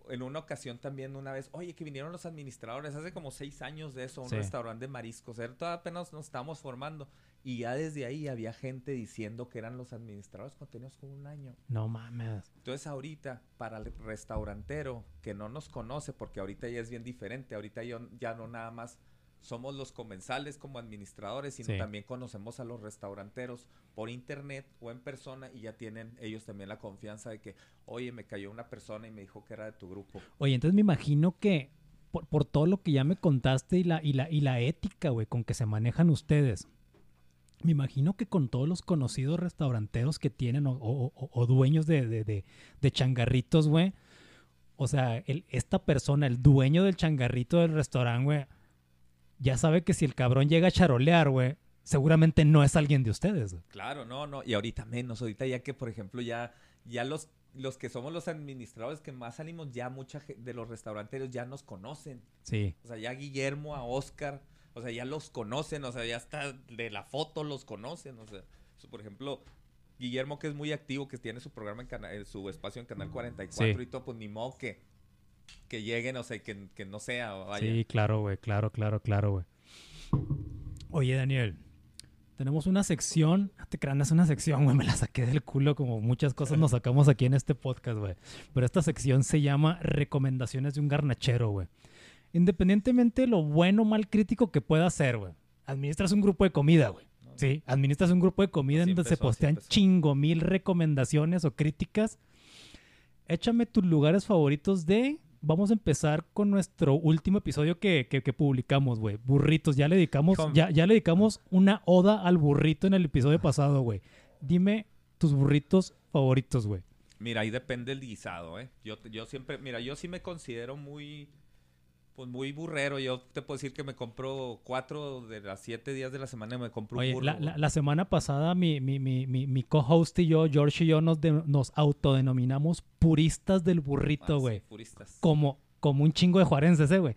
En una ocasión también una vez, oye, que vinieron los administradores, hace como seis años de eso, un Sí. restaurante de mariscos, era todavía apenas nos estábamos formando y ya desde ahí había gente diciendo que eran los administradores cuando teníamos como un año. No mames. Entonces ahorita, para el restaurantero que no nos conoce, porque ahorita ya es bien diferente, ahorita yo, ya no nada más somos los comensales como administradores, sino Sí. también conocemos a los restauranteros por internet o en persona y ya tienen ellos también la confianza de que, oye, me cayó una persona y me dijo que era de tu grupo. Oye, entonces me imagino que por, por todo lo que ya me contaste y la, y la, y la ética, güey, con que se manejan ustedes, me imagino que con todos los conocidos restauranteros que tienen o, o- o- o dueños de, de, de- de changarritos, güey, o sea, el, esta persona, el dueño del changarrito del restaurante, güey, ya sabe que si el cabrón llega a charolear, güey, seguramente no es alguien de ustedes. güey. Claro, no, no, y ahorita menos, ahorita ya que, por ejemplo, ya, ya los, los que somos los administradores que más salimos, ya mucha de los restauranteros ya nos conocen. Sí. O sea, ya Guillermo, a Oscar, o sea, ya los conocen, o sea, ya hasta de la foto los conocen, o sea, por ejemplo, Guillermo que es muy activo, que tiene su programa en cana- eh, su espacio en Canal 44 Sí. y todo, pues ni modo que, que lleguen, o sea, que, que no sea, vaya. Sí, claro, güey, claro, claro, claro, güey. Oye, Daniel, tenemos una sección, no te crean, es una sección, güey, me la saqué del culo como muchas cosas nos sacamos aquí en este podcast, güey. Pero esta sección se llama Recomendaciones de un garnachero, güey. Independientemente de lo bueno o mal crítico que pueda ser, güey. Administras un grupo de comida, güey. Sí, administras un grupo de comida Así en donde se empezó, postean chingo mil recomendaciones o críticas. Échame tus lugares favoritos de... Vamos a empezar con nuestro último episodio que, que- que publicamos, güey. Burritos. Ya le dedicamos, ya, ya le dedicamos una oda al burrito en el episodio pasado, güey. Dime tus burritos favoritos, güey. Mira, ahí depende el guisado, ¿eh? Yo, yo siempre, mira, yo sí me considero muy, pues muy burrero. Yo te puedo decir que me compro cuatro de las siete días de la semana me compro un burro. la, güey. la- la semana pasada mi, mi, mi, mi, mi co-host y yo, George y yo, nos, de- nos autodenominamos puristas del Ah, burrito, sí, güey. puristas. como, como un chingo de juarenses, eh, güey.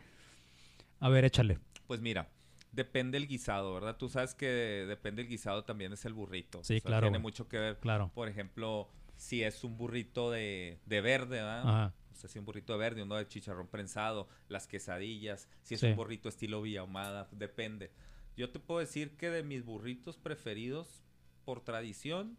A ver, échale. Pues mira, depende el guisado, ¿verdad? Tú sabes que depende el guisado también es el burrito. Sí, O sea, claro, Tiene mucho que ver. Claro. Por ejemplo, si es un burrito de, de verde, ¿verdad? Ajá. O sea, si un burrito de verde, uno de chicharrón prensado, las quesadillas, si es Sí. un burrito estilo Villahumada, depende. Yo te puedo decir que de mis burritos preferidos, por tradición,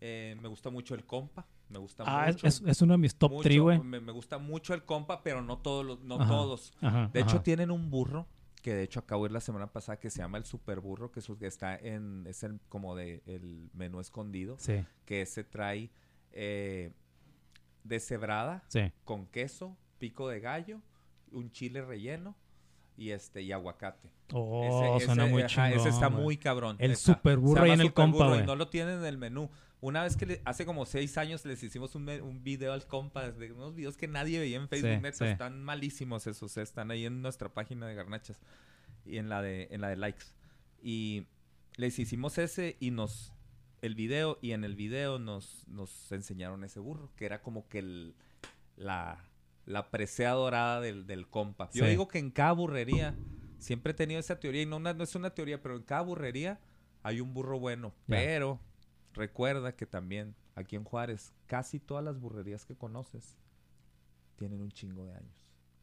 eh, me gusta mucho el compa. Me gusta Ah, es, mucho. es, es uno de mis top mucho, 3, güey. Me, me gusta mucho el compa, pero no todos los, no Ajá, todos. Ajá, De hecho, tienen un burro que de hecho acabo de ir la semana pasada, que se llama el Super Burro, que, es, que está en, es el, como de el menú escondido, Sí, que ese trae eh, deshebrada sí. con queso, pico de gallo, un chile relleno y este y aguacate. Oh, Ese- suena ese- muy ajá, chingón. Ese está muy cabrón. El Está- super burro se ahí llama en el compa, güey. No lo tienen en el menú. Una vez que le- hace como seis años les hicimos un, un video al compa de unos videos que nadie veía en Facebook. Sí, sí. están malísimos esos. eh, Están ahí en nuestra página de garnachas y en la de en la de likes. Y les hicimos ese y nos el video y en el video nos nos enseñaron ese burro que era como que el la la presea dorada del, del compa. Yo Sí. digo que en cada burrería siempre he tenido esa teoría y no, una- no es una teoría, pero en cada burrería hay un burro bueno. Ya. Pero recuerda que también aquí en Juárez casi todas las burrerías que conoces tienen un chingo de años.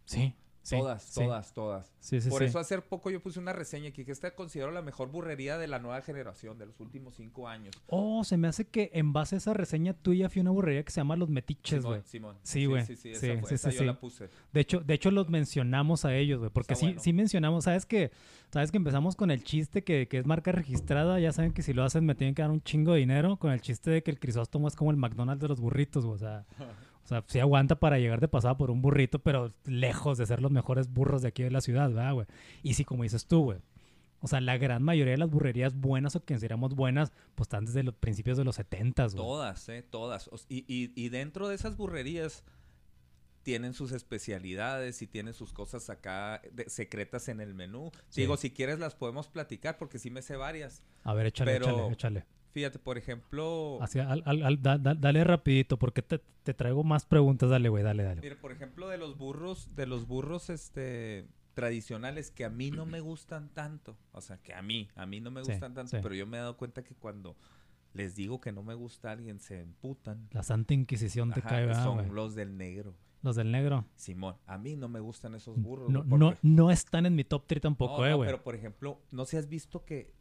Sí, sí, todas, sí. todas, todas. Sí, Por eso hace poco yo puse una reseña aquí que esta considero la mejor burrería de la nueva generación, de los últimos cinco años. Oh, se me hace que en base a esa reseña tuya fui una burrería que se llama Los Metiches, Simón, güey. Simón. Sí, güey. Sí, sí, esa, Sí, fue- sí, esa sí, yo la puse. De hecho, de hecho los mencionamos a ellos, güey, porque Está sí, bueno. sí mencionamos, sabes que, sabes que empezamos con el chiste que, que es marca registrada, ya saben que si lo hacen me tienen que dar un chingo de dinero, con el chiste de que el Crisóstomo es como el McDonald's de los burritos, güey, o sea, sea, sí aguanta para llegar de pasada por un burrito, pero lejos de ser los mejores burros de aquí de la ciudad, ¿verdad, güey? Y sí, como dices tú, güey. O sea, la gran mayoría de las burrerías buenas o que consideramos buenas, pues están desde los principios de los 70, güey. Todas, eh, todas. Y, y, y dentro de esas burrerías tienen sus especialidades y tienen sus cosas acá de- secretas en el menú. Sí. Digo, si quieres las podemos platicar porque sí me sé varias. A ver, échale, Pero- échale, échale. Fíjate, por ejemplo, Así, al- al- al- da- da- dale rapidito, porque te, te traigo más preguntas. Dale, güey, dale, dale. mira, por ejemplo, de los burros, de los burros este tradicionales que a mí no me gustan tanto, o sea, que a mí, a mí no me Sí, gustan tanto, sí. pero yo me he dado cuenta que cuando les digo que no me gusta a alguien se emputan. La Santa Inquisición te cae, ¿verdad, son güey? los del negro. Los del negro. Simón, a mí no me gustan esos burros. No, no, no están en mi top 3 tampoco, No, eh, güey. pero por ejemplo, no sé, has visto que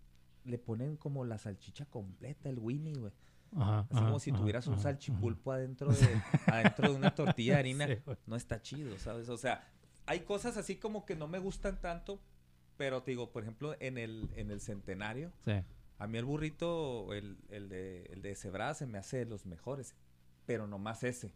le ponen como la salchicha completa, el Winnie, güey. Ajá, Así ajá, como si ajá, tuvieras un ajá, salchipulpo adentro de, adentro de una tortilla de harina. Sí, no está chido, ¿sabes? O sea, hay cosas así como que no me gustan tanto, pero te digo, por ejemplo, en el, en el centenario, Sí. a mí el burrito, el, el de, el de cebrada se me hace de los mejores, pero nomás ese.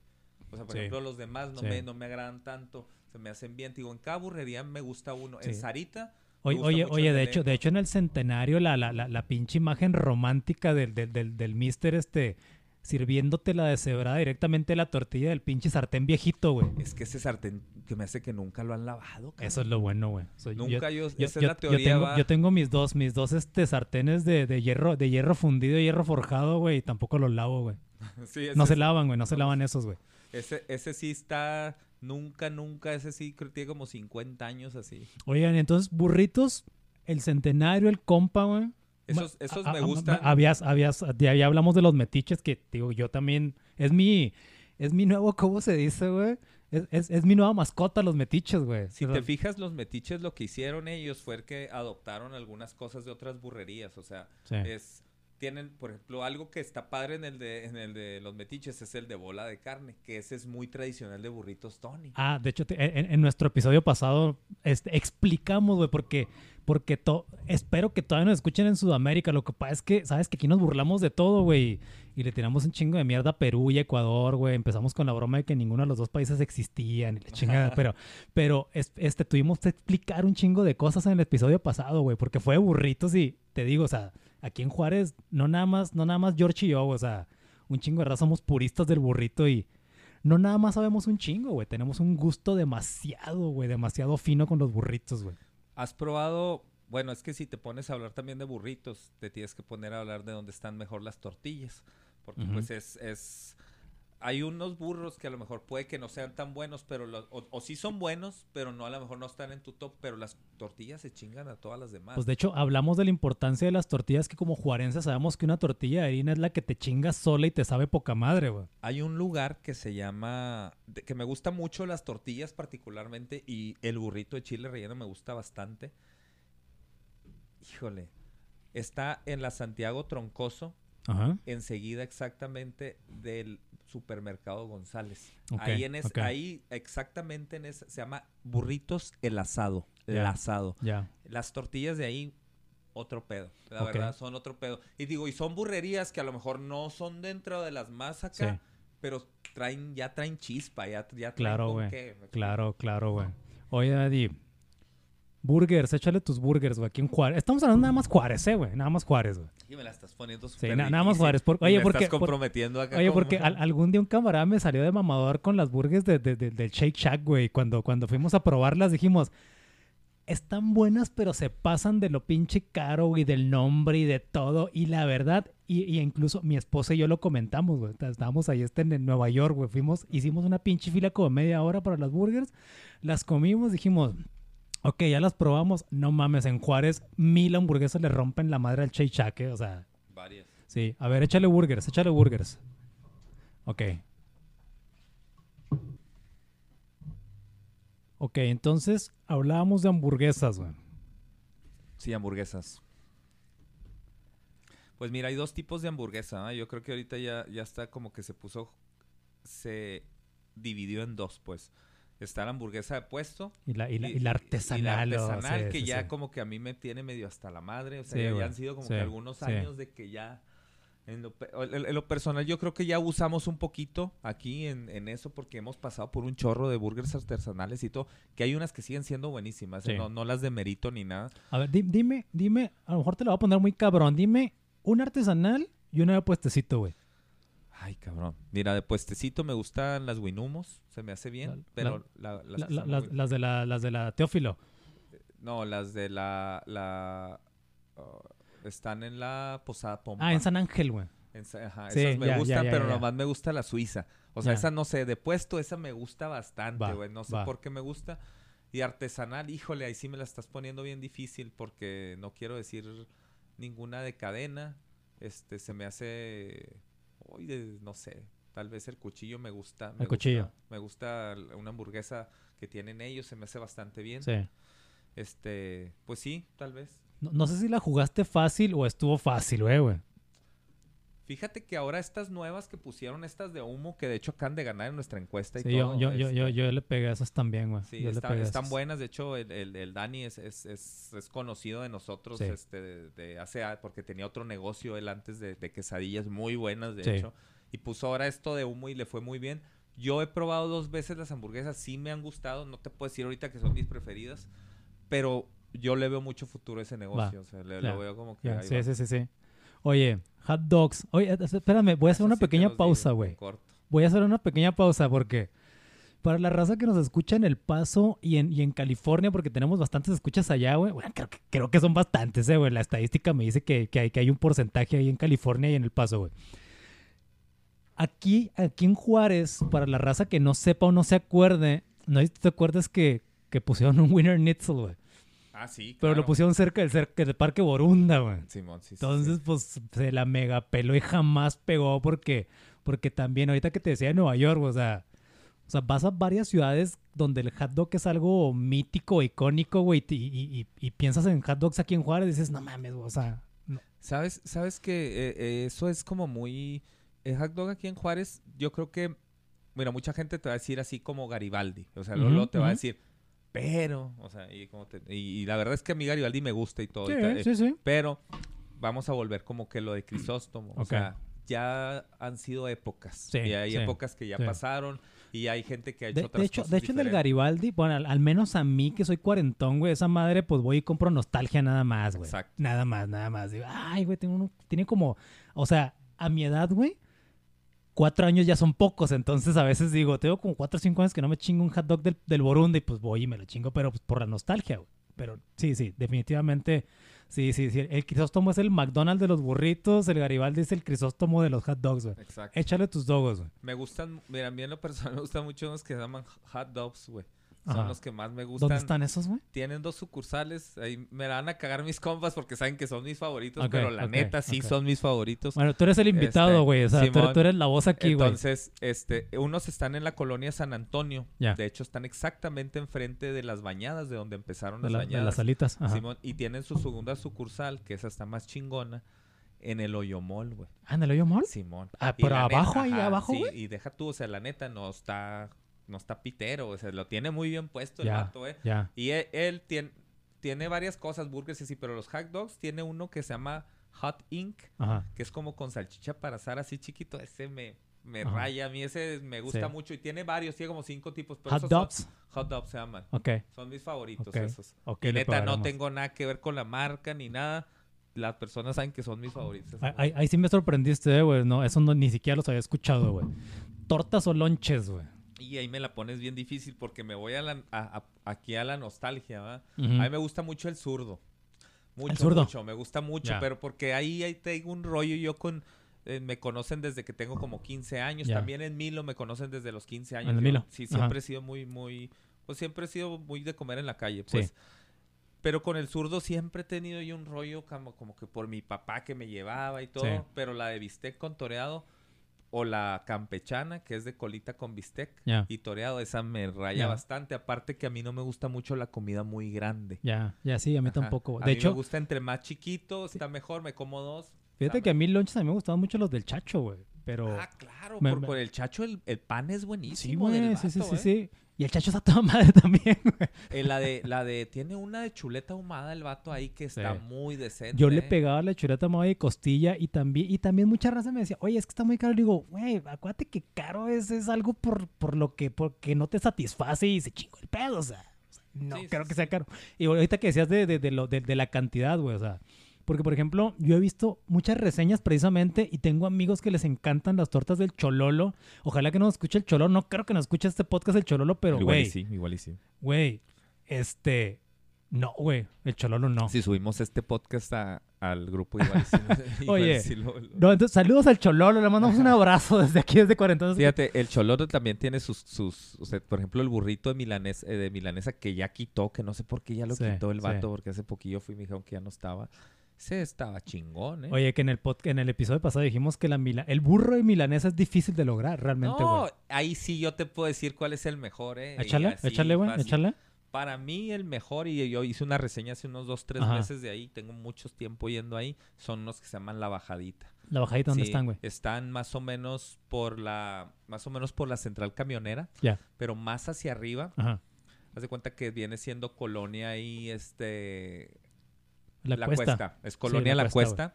O sea, por Sí. ejemplo, los demás no, me, no me agradan tanto, se me hacen bien. Te digo, en cada burrería me gusta uno. En. Sarita, Oye, oye, oye, de hecho, de hecho en el centenario la, la, la, la pinche imagen romántica del, del, del, del mister este sirviéndote la deshebrada directamente de la tortilla del pinche sartén viejito, güey. Es que ese sartén que me hace que nunca lo han lavado. cabrón. Eso es lo bueno, güey. So, Nunca yo, yo, esa yo- es la yo teoría. tengo, va. yo tengo mis dos, mis dos este sartenes de, de hierro, de hierro fundido y hierro forjado, güey, y tampoco los lavo, güey. Sí, No se lavan, güey, no se lavan esos, güey. ese, ese sí está, nunca, nunca, ese sí creo que tiene como 50 años así. Oigan, entonces, burritos, el centenario, el compa, güey. Esos, esos a- me a- gustan. Habías, habías, ya, ya hablamos de los metiches que, digo, yo también, es mi, es mi nuevo, ¿cómo se dice, güey? Es, es, es mi nueva mascota, los metiches, güey. Si O sea, te fijas, los metiches lo que hicieron ellos fue que adoptaron algunas cosas de otras burrerías. O sea, sí. es tienen, por ejemplo, algo que está padre en el de en el de los metiches es el de bola de carne, que ese es muy tradicional de burritos Tony. Ah, de hecho, te- en, en nuestro episodio pasado este, explicamos, güey, porque, porque to- espero que todavía nos escuchen en Sudamérica. Lo que pasa es que, ¿sabes? Que aquí nos burlamos de todo, güey. Y le tiramos un chingo de mierda a Perú y Ecuador, güey. Empezamos con la broma de que ninguno de los dos países existían y la chingada. pero, pero es- este, tuvimos que explicar un chingo de cosas en el episodio pasado, güey, porque fue de burritos y te digo, o sea, aquí en Juárez, no nada más, no nada más George y yo, o sea, un chingo de raza somos puristas del burrito y no nada más sabemos un chingo, güey. Tenemos un gusto demasiado, güey, demasiado fino con los burritos, güey. ¿Has probado? Bueno, es que si te pones a hablar también de burritos, te tienes que poner a hablar de dónde están mejor las tortillas. Porque pues es, es... Hay unos burros que a lo mejor puede que no sean tan buenos, pero los- o, o sí son buenos, pero no a lo mejor no están en tu top, pero las tortillas se chingan a todas las demás. Pues de hecho, hablamos de la importancia de las tortillas, que como juarenses sabemos que una tortilla de harina es la que te chingas sola y te sabe poca madre, güey. Hay un lugar que se llama, de- que me gusta mucho las tortillas particularmente y el burrito de chile relleno me gusta bastante. Híjole, está en la Santiago Troncoso, Ajá. enseguida exactamente del supermercado González. Ahí en es, ahí exactamente en ese, se llama burritos el asado, el Ya. asado. Ya. Las tortillas de ahí otro pedo, la verdad son otro pedo. Y digo, y son burrerías que a lo mejor no son dentro de las más acá, Sí. pero traen ya traen chispa, ya, ya traen Claro, con güey. Claro, claro, güey. Oye, Adi. Burgers, échale tus burgers, güey, aquí en Juárez. Estamos hablando nada más Juárez, eh, güey. Nada más Juárez, güey. Y me la estás poniendo Sí, súper na- nada más. Juárez. Por- Y oye, me porque- estás por- comprometiendo acá. Oye, como- porque al- algún día un camarada me salió de mamador con las burgers de, de- de- del Shake Shack, güey. Cuando, cuando fuimos a probarlas dijimos, están buenas, pero se pasan de lo pinche caro, güey, del nombre y de todo. Y la verdad, y, y incluso mi esposa y yo lo comentamos, güey. Estábamos ahí este, en Nueva York, güey. Fuimos, hicimos una pinche fila como media hora para las burgers. Las comimos, dijimos, ok, ya las probamos. No mames, en Juárez mil hamburguesas le rompen la madre al Shake Shack, eh, O sea, Varias. Sí, a ver, échale burgers, échale burgers. Ok. Ok, entonces hablábamos de hamburguesas, güey. Sí, hamburguesas. Pues mira, hay dos tipos de hamburguesa. ¿ah? Yo creo que ahorita ya, ya está como que se puso, se dividió en dos, pues. Está la hamburguesa de puesto. Y la, y la, y- y la artesanal. Y la o- artesanal, que sí, ya sí. como que a mí me tiene medio hasta la madre. O sea, Sí, ya- han sido como que algunos años de que ya... En lo, en- lo personal, yo creo que ya usamos un poquito aquí en, en eso porque hemos pasado por un chorro de burgers artesanales y todo, que hay unas que siguen siendo buenísimas, ¿eh? No, no las de mérito ni nada. A ver, di- dime, dime, a lo mejor te lo voy a poner muy cabrón. Dime una artesanal y una de puestecito, güey. Ay, cabrón. Mira, de puestecito me gustan las Winumos, se me hace bien, La- pero la- las, La- que la- están las, muy- las de la, las de la Teófilo. No, las de la... la uh, están en la Posada Pompa. Ah, en San Ángel, güey. Ajá, Sí, esas me ya, ya, gustan, ya, pero nomás me gusta la suiza. O sea, esa no sé, de puesto, esa me gusta bastante, güey. No sé va. por qué me gusta. Y artesanal, híjole, ahí sí me la estás poniendo bien difícil porque no quiero decir ninguna de cadena. Este, se me hace... De- no sé. Tal vez el cuchillo me gusta. me cuchillo. gusta- Me gusta una hamburguesa que tienen ellos, se me hace bastante bien. Sí. Este, pues sí, tal vez. No, no sé si la jugaste fácil o estuvo fácil, güey, güey. Fíjate que ahora estas nuevas que pusieron, estas de humo, que de hecho acaban de ganar en nuestra encuesta y Sí, yo, todo. yo, yo, yo, este, yo le pegué a esas también, güey. Sí, Yo está- están buenas. De hecho, el, el- el Dani es, es, es- es conocido de nosotros Sí. este, de, de hace porque tenía otro negocio él antes de, de quesadillas muy buenas, de Sí. hecho. Y puso ahora esto de humo y le fue muy bien. Yo he probado dos veces las hamburguesas, sí me han gustado. No te puedo decir ahorita que son mis preferidas, pero yo le veo mucho futuro a ese negocio. O sea, le, Ya, lo veo como que Ya, ahí sí, va. sí, sí, sí. Oye, hot dogs. Oye, espérame, voy a hacer Eso una sí pequeña pausa, güey. Voy a hacer una pequeña pausa porque para la raza que nos escucha en El Paso y en, y en California, porque tenemos bastantes escuchas allá, güey. Bueno, creo que, creo que son bastantes, eh, güey. La estadística me dice que, que hay, que hay un porcentaje ahí en California y en El Paso, güey. Aquí, aquí en Juárez, para la raza que no sepa o no se acuerde, no te acuerdas que, que pusieron un Winner Nitzel, güey. Ah, sí, Pero lo pusieron cerca del, cerca del Parque Borunda, güey. Simón, sí, sí, sí. Entonces, pues, se la mega peló y jamás pegó porque, porque también, ahorita que te decía de Nueva York, o sea, o sea, vas a varias ciudades donde el hot dog es algo mítico, icónico, güey, y, y- y- y piensas en hot dogs aquí en Juárez y dices, no mames, güey, o sea, no. ¿Sabes, sabes que eh, eh, eso es como muy... El hot dog aquí en Juárez, yo creo que... Mira, mucha gente te va a decir así como Garibaldi. O sea, luego te va a decir, pero... O sea, y, como te- y, y la verdad es que a mí Garibaldi me gusta y todo. y Sí, ta- eh, sí, sí. Pero vamos a volver como que lo de Crisóstomo. O sea, ya han sido épocas. Sí, y hay sí, épocas que ya sí. pasaron. Y hay gente que ha hecho De, otras de hecho, cosas de hecho el del diferentes. Garibaldi, bueno, al, al menos a mí que soy cuarentón, güey, esa madre, pues voy y compro nostalgia nada más, güey. Exacto. Nada más, nada más. Ay, güey, tengo uno, tiene como, o sea, a mi edad, güey, cuatro años ya son pocos, entonces a veces digo, tengo como cuatro o cinco años que no me chingo un hot dog del, del Borundi, pues voy y me lo chingo, pero pues, por la nostalgia, güey. Pero sí, sí, definitivamente, sí, sí, sí. El Crisóstomo es el McDonald's de los burritos, el Garibaldi es el Crisóstomo de los hot dogs, güey. Exacto. Échale tus dogos, güey. Me gustan... Mira, a mí en lo personal me gustan mucho unos que se llaman hot dogs, güey. Ajá. Son los que más me gustan. ¿Dónde están esos, güey? Tienen dos sucursales. Ahí me la van a cagar mis compas porque saben que son mis favoritos. Pero la neta sí son mis favoritos. Bueno, tú eres el invitado, Este, güey. o sea, tú, Simón. tú eres la voz aquí, güey. Entonces, este, unos están en la colonia San Antonio. Ya. De hecho, están exactamente enfrente de las bañadas, de donde empezaron De, las la- de bañadas. las alitas. Ajá. Simón, y tienen su segunda sucursal, que esa está más chingona. en el Oyomol, güey. Ah, ¿en el hoyo mall? Simón. Ah, pero abajo, ahí abajo, sí, güey. y deja tú, o sea, la neta no está, no está pitero, o sea, lo tiene muy bien puesto el vato, eh. Y él, él tiene, tiene varias cosas, burgers y así, pero los hot dogs tiene uno que se llama Hot Ink, Ajá. que es como con salchicha para asar así chiquito. Ese me, me Ajá. raya. A mí ese me gusta Sí. mucho. Y tiene varios, tiene como cinco tipos. Pero Hot son- dogs. hot dogs se llaman. Ok. Son mis favoritos Ok, esos. y neta, no tengo nada que ver con la marca ni nada. Las personas saben que son mis favoritos. ahí- ahí sí me sorprendiste, eh, güey. No, eso no, ni siquiera los había escuchado, güey. Tortas o lonches, güey. Y ahí me la pones bien difícil porque me voy a la, a- a- aquí a la nostalgia, ¿va? A mí me gusta mucho el zurdo. Mucho, zurdo? mucho. Me gusta mucho, pero porque ahí, ahí tengo un rollo yo con... eh, me conocen desde que tengo como 15 años. También en Milo me conocen desde los 15 años. ¿En el Yo- Milo? Sí, Ajá. siempre he sido muy, muy... Pues siempre he sido muy de comer en la calle, Sí. pues. Pero con el zurdo siempre he tenido yo un rollo como, como que por mi papá que me llevaba y todo. Sí. Pero la de bistec con toreado o la campechana, que es de colita con bistec y toreado, esa me raya Ya. bastante. Aparte que a mí no me gusta mucho la comida muy grande. Ya, ya sí, a mí Ajá. tampoco. güey. A De mí hecho, me gusta entre más chiquito, está mejor, me como dos. fíjate que a mí lonches a mí me gustaban mucho los del chacho, güey. Pero... Ah, claro, me- por, me- por el chacho el, el pan es sí, buenísimo. güey. del Sí, sí, sí, ¿eh? sí. Y el chacho está toda madre también, güey. Eh, la de, la de, tiene una de chuleta ahumada el vato ahí que está Sí. muy decente. Yo le pegaba la chuleta maya de costilla y también, y también mucha raza me decía, oye, es que está muy caro. Le digo, güey, acuérdate que caro es, es algo por, por lo que, porque no te satisface y se chingó el pedo, o sea. o sea, no Sí, sí, creo que sí. sea caro. Y ahorita que decías de, de, de lo, de, de la cantidad, güey, o sea. Porque, por ejemplo, yo he visto muchas reseñas precisamente y tengo amigos que les encantan las tortas del Chololo. Ojalá que nos escuche el Chololo. No creo que nos escuche este podcast el Chololo, pero, Igual y güey, sí, igual y sí. güey, este... No, güey, el Chololo no. Si subimos este podcast a- al grupo, igual y sí. igual y Oye, sí lo- lo- No, entonces, saludos al Chololo, le mandamos un abrazo desde aquí, desde Cuarentona. Fíjate, el choloro también tiene sus, sus, o sea, por ejemplo, el burrito de, milanes, eh, de milanesa que ya quitó, que no sé por qué ya lo Sí, quitó el sí. vato, porque hace poquillo fui y me dijeron que ya no estaba. Ese estaba chingón, ¿eh? Oye, que en el pod- en el episodio pasado dijimos que la mila- el burro de milanesa es difícil de lograr, realmente, no, güey. ahí sí yo te puedo decir cuál es el mejor, ¿eh? Y échale, échale, güey, échale. Para mí el mejor, y yo hice una reseña hace unos dos, tres Ajá. meses de ahí, tengo mucho tiempo yendo ahí, son los que se llaman La Bajadita. La bajadita, ¿dónde Sí, están, güey? Están más o menos por la, más o menos por la central camionera, Ya, pero más hacia arriba. ajá. Haz de cuenta que viene siendo colonia ahí, este... La, cuesta. Es colonia la La Cuesta, Cuesta.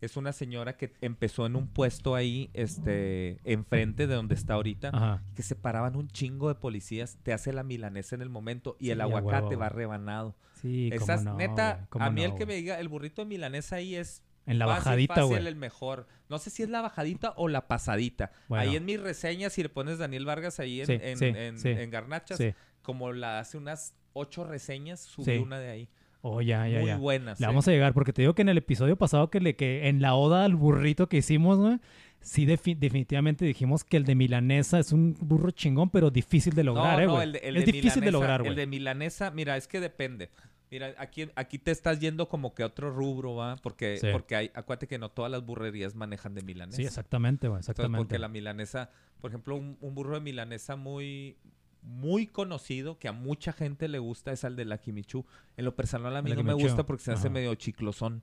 Es una señora que empezó en un puesto ahí, este, enfrente de donde está ahorita, Ajá. que se paraban un chingo de policías, te hace la milanesa en el momento y el aguacate huevo, va rebanado. Sí, cómo Esas, no, neta, cómo a mí no, el que me diga, el burrito de milanesa ahí es En la fácil, bajadita, fácil, güey. el mejor. No sé si es la bajadita o la pasadita. Bueno. Ahí en mi reseña, si le pones Daniel Vargas ahí en, Sí, en, sí, en- sí. en Garnachas, como la hace unas ocho reseñas, subí una de ahí. Oh, ya, ya, Muy ya. buenas. Le vamos a llegar, porque te digo que en el episodio pasado que, le, que en la oda al burrito que hicimos, güey, sí defi- definitivamente dijimos que el de milanesa es un burro chingón, pero difícil de lograr, no, eh, no, el de, el es de difícil de milanesa- lograr, El güey. de milanesa, mira, es que depende. Mira, aquí, aquí te estás yendo como que a otro rubro, ¿va? Porque, Sí. porque hay, acuérdate que no todas las burrerías manejan de milanesa. Sí, exactamente, güey, Entonces, exactamente. porque la milanesa, por ejemplo, un, un burro de milanesa muy muy conocido que a mucha gente le gusta es el de la Kimichu. En lo personal a mí El no me gusta porque se hace medio chiclosón.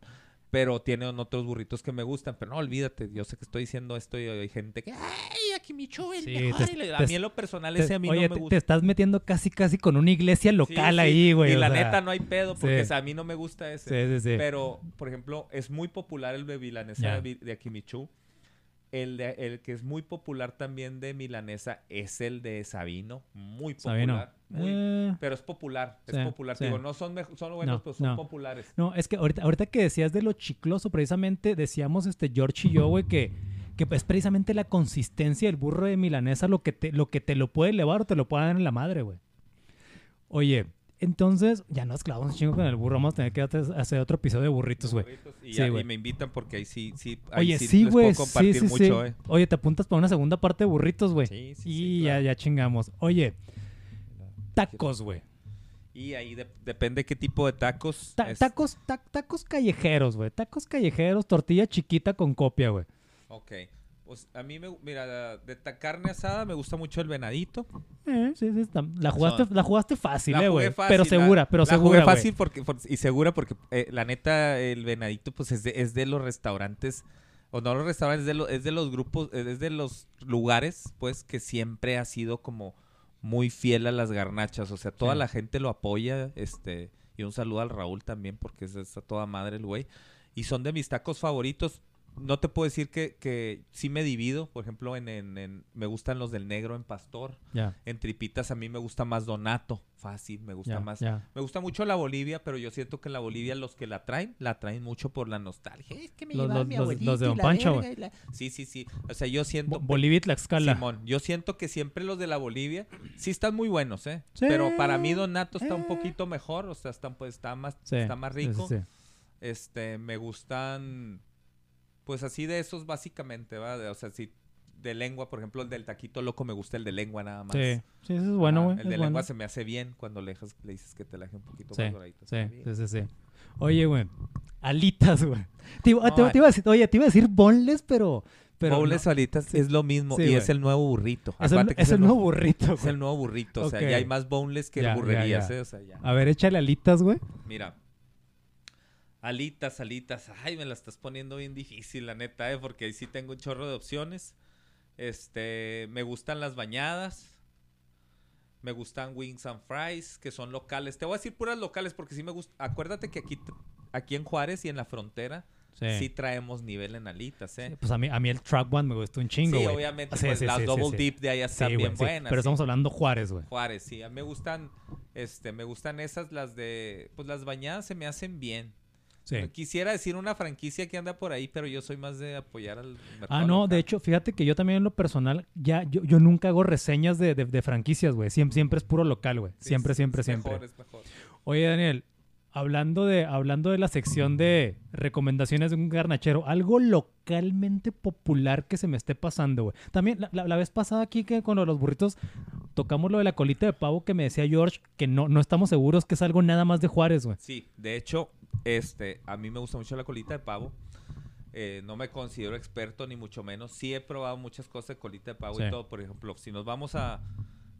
Pero tienen otros burritos que me gustan. Pero no, olvídate. Yo sé que estoy diciendo esto y hay gente que... ¡Ay, a Kimichu el Sí, mejor! te- Y le- a mí en lo personal Te- ese a mí oye, no me gusta. te estás metiendo casi, casi con una iglesia local sí. ahí, güey. Y la sea, neta no hay pedo porque a mí no me gusta ese. Sí, sí, sí. Pero, por ejemplo, es muy popular el de milanesa Ya. de, de Akimichu. El, de, el que es muy popular también de milanesa es el de Sabino. Muy Sabino. popular. muy- Eh, Pero es popular. Es Sí, popular. sí. Digo, no son, son buenos, No, pero son no. populares. No, es que ahorita, ahorita que decías de lo chicloso, precisamente decíamos este George y yo, güey, que, que es precisamente la consistencia del burro de milanesa lo que te lo, que te lo puede elevar o te lo puede dar en la madre, güey. Oye, entonces, ya nos clavamos un chingo con el burro, vamos a tener que hacer- otro episodio de burritos, güey. Y, Sí, y me invitan porque ahí sí, sí, ahí Oye, sí, sí, les güey, puedo compartir sí, sí. mucho, eh. Oye, te apuntas para una segunda parte de burritos, güey. Sí, sí, y sí, ya, claro. ya chingamos. Oye, tacos, güey. Y ahí de- depende qué tipo de tacos. Ta- es- Tacos, ta- tacos callejeros, güey. Tacos callejeros, tortilla chiquita con copia, güey. Ok. Pues a mí me, mira, de ta- carne asada me gusta mucho el venadito. Eh, sí, sí, está- la, jugaste, la jugaste fácil, La eh, güey. Pero la- segura, pero la segura, jugué güey. fácil porque, por- y segura porque eh, la neta el venadito pues es de, es de los restaurantes o no los restaurantes, es de, lo- es de los grupos, es de los lugares pues que siempre ha sido como muy fiel a las garnachas, o sea, toda Sí. la gente lo apoya, este, y un saludo al Raúl también porque es, es a toda madre el güey, y son de mis tacos favoritos. No te puedo decir que, que sí me divido, por ejemplo, en, en- en- me gustan los del negro en pastor, Ya, en tripitas a mí me gusta más Donato, fácil, me gusta más. Me gusta mucho la Bolivia, pero yo siento que en la Bolivia los que la traen, la traen mucho por la nostalgia. Es que me Los- los- mi los- los de Don Pancho, la- Sí, sí, sí. O sea, yo siento... Bolivia y Tlaxcala. Simón, yo siento que siempre los de la Bolivia sí están muy buenos, ¿eh? Sí. Pero para mí Donato está un Eh. poquito mejor, o sea, está, pues, está, más, Sí, está más rico. sí. Este, me gustan, pues así de esos básicamente, ¿va? De- o sea, si de lengua, por ejemplo, el del taquito loco me gusta el de lengua nada más. Sí, sí, eso es bueno, Ah, güey. El de lengua bueno. se me hace bien cuando le, dejas- le dices que te la deje un poquito Sí, más doradito. Sí, sí, sí, sí. Oye, güey. Alitas, güey. Te, No, te- te iba a decir, oye, te iba a decir boneless, pero. pero no. alitas es lo mismo Sí, y es el nuevo burrito. Es el, es el nuevo burrito, Es el nuevo burrito, o sea, Ok. ya hay más boneless que Ya, ya, burrerías, ya. ¿eh? O sea, ya. A ver, échale alitas, güey. Mira. Alitas, alitas. Ay, me la estás poniendo bien difícil, la neta, ¿eh? Porque ahí sí tengo un chorro de opciones. Este, me gustan las bañadas. Me gustan wings and fries, que son locales. Te voy a decir puras locales porque sí me gusta. Acuérdate que aquí, aquí en Juárez y en la frontera Sí. sí, traemos nivel en alitas, ¿eh? Sí, Pues a mí, a mí el track one me gustó un chingo, Sí, obviamente, Sí, pues las double dip de allá están bien buenas. Pero estamos hablando Juárez, güey. Juárez, sí. A mí me gustan, este, me gustan esas, las de, pues las bañadas se me hacen bien. Sí. Quisiera decir una franquicia que anda por ahí, pero yo soy más de apoyar al mercado Ah, no, local. de hecho, fíjate que yo también en lo personal, ya, yo, yo nunca hago reseñas de, de- de franquicias, güey. Siempre, siempre es puro local, güey. Siempre, es- siempre, es siempre. Mejor, es mejor. Oye, Daniel, hablando de, hablando de la sección de recomendaciones de un garnachero, algo localmente popular que se me esté pasando, güey. También la, la- la vez pasada aquí que con los burritos tocamos lo de la colita de pavo que me decía George, que no, no estamos seguros que es algo nada más de Juárez, güey. Sí, de hecho, este, a mí me gusta mucho la colita de pavo. Eh, no me considero experto ni mucho menos. Sí he probado muchas cosas de colita de pavo Sí. y todo. Por ejemplo, si nos vamos a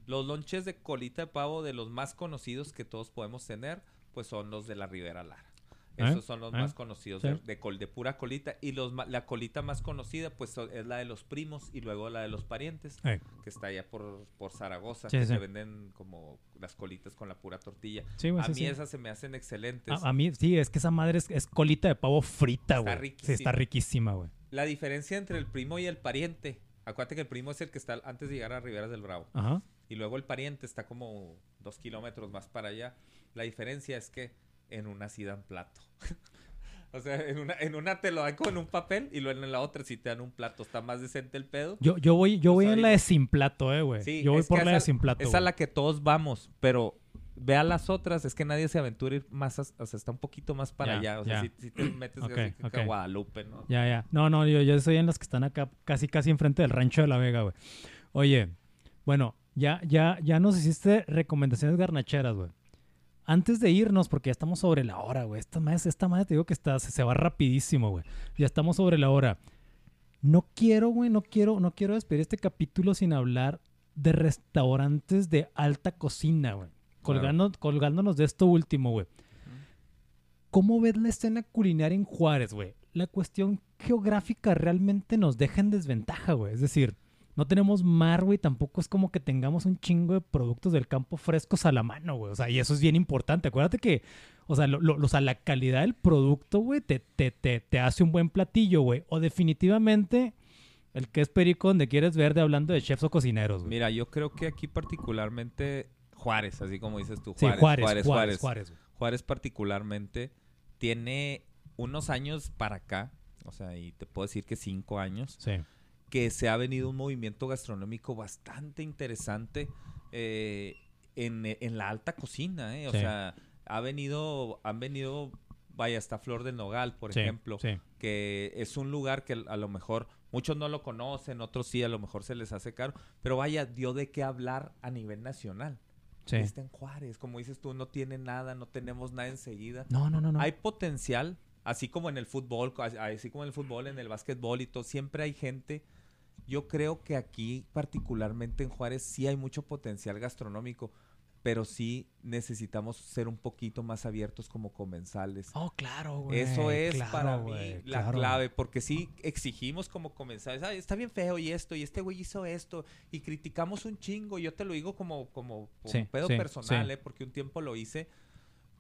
los lonches de colita de pavo de los más conocidos que todos podemos tener, pues son los de la Ribera Lara. ¿Eh? Esos son los ¿Eh? más conocidos Sí. de, de col de pura colita y los la colita más conocida pues es la de los primos y luego la de los parientes Eh, que está allá por, por Zaragoza Sí, que sí. se venden como las colitas con la pura tortilla. A mí esas se me hacen excelentes. A, a mí, sí, es que esa madre es, es colita de pavo frita, Está güey. Sí, está riquísima. riquísima, güey. La diferencia entre el primo y el pariente. Acuérdate que el primo es el que está antes de llegar a Riberas del Bravo. Ajá. Y luego el pariente está como dos kilómetros más para allá. La diferencia es que en una sí dan plato. o sea, en una, en una te lo dan con un papel y luego en la otra sí te dan un plato. Está más decente el pedo. Yo, yo voy, yo Pues voy en la de sin plato, eh, güey. Sí, yo voy por la de sin plato. Es a la que todos vamos, pero ve a las otras. Es que nadie se aventura ir más, o sea, está un poquito más para allá. O sea, si, si te metes Ok, así que ok. a Guadalupe, ¿no? Ya, ya. No, no, yo, yo soy en las que están acá casi, casi enfrente del rancho de la Vega, güey. Oye, bueno, ya, ya, ya nos hiciste recomendaciones garnacheras, güey. Antes de irnos, porque ya estamos sobre la hora, güey. Esta madre, esta madre te digo que está, se, se va rapidísimo, güey. Ya estamos sobre la hora. No quiero, güey, no quiero, no quiero despedir este capítulo sin hablar de restaurantes de alta cocina, güey. Claro. Colgando, colgándonos de esto último, güey. ¿Cómo ves la escena culinaria en Juárez, güey? La cuestión geográfica realmente nos deja en desventaja, güey. Es decir, no tenemos mar, güey. Tampoco es como que tengamos un chingo de productos del campo frescos a la mano, güey. O sea, y eso es bien importante. Acuérdate que, o sea, lo- lo- o sea, la calidad del producto, güey, te, te, te, te hace un buen platillo, güey. O definitivamente el que es perico donde quieres verde hablando de chefs o cocineros, güey. Mira, yo creo que aquí particularmente Juárez, así como dices tú, Sí, Juárez, Juárez, Juárez, Juárez, Juárez, Juárez, güey. Juárez particularmente tiene unos años para acá, o sea, y te puedo decir que cinco años, Sí. Que se ha venido un movimiento gastronómico bastante interesante eh, en, en la alta cocina, ¿eh? O Sí. sea, ha venido, han venido, vaya, hasta Flor del Nogal, por Sí, ejemplo, sí. que es un lugar que a lo mejor muchos no lo conocen, otros sí, a lo mejor se les hace caro, pero vaya, dio de qué hablar a nivel nacional. Está en Juárez, como dices tú, no tiene nada, no tenemos nada enseguida. No, no, no, no. Hay potencial, así como en el fútbol, así como en el fútbol, en el básquetbol y todo, siempre hay gente Yo creo que aquí, particularmente en Juárez, sí hay mucho potencial gastronómico, pero sí necesitamos ser un poquito más abiertos como comensales. Oh, claro, güey. Eso es claro, para mí la claro. clave, porque sí exigimos como comensales, "Ay, está bien feo y esto, y este güey hizo esto, y criticamos un chingo, yo te lo digo como, como, como Sí, pedo sí, personal, sí. ¿eh? porque un tiempo lo hice,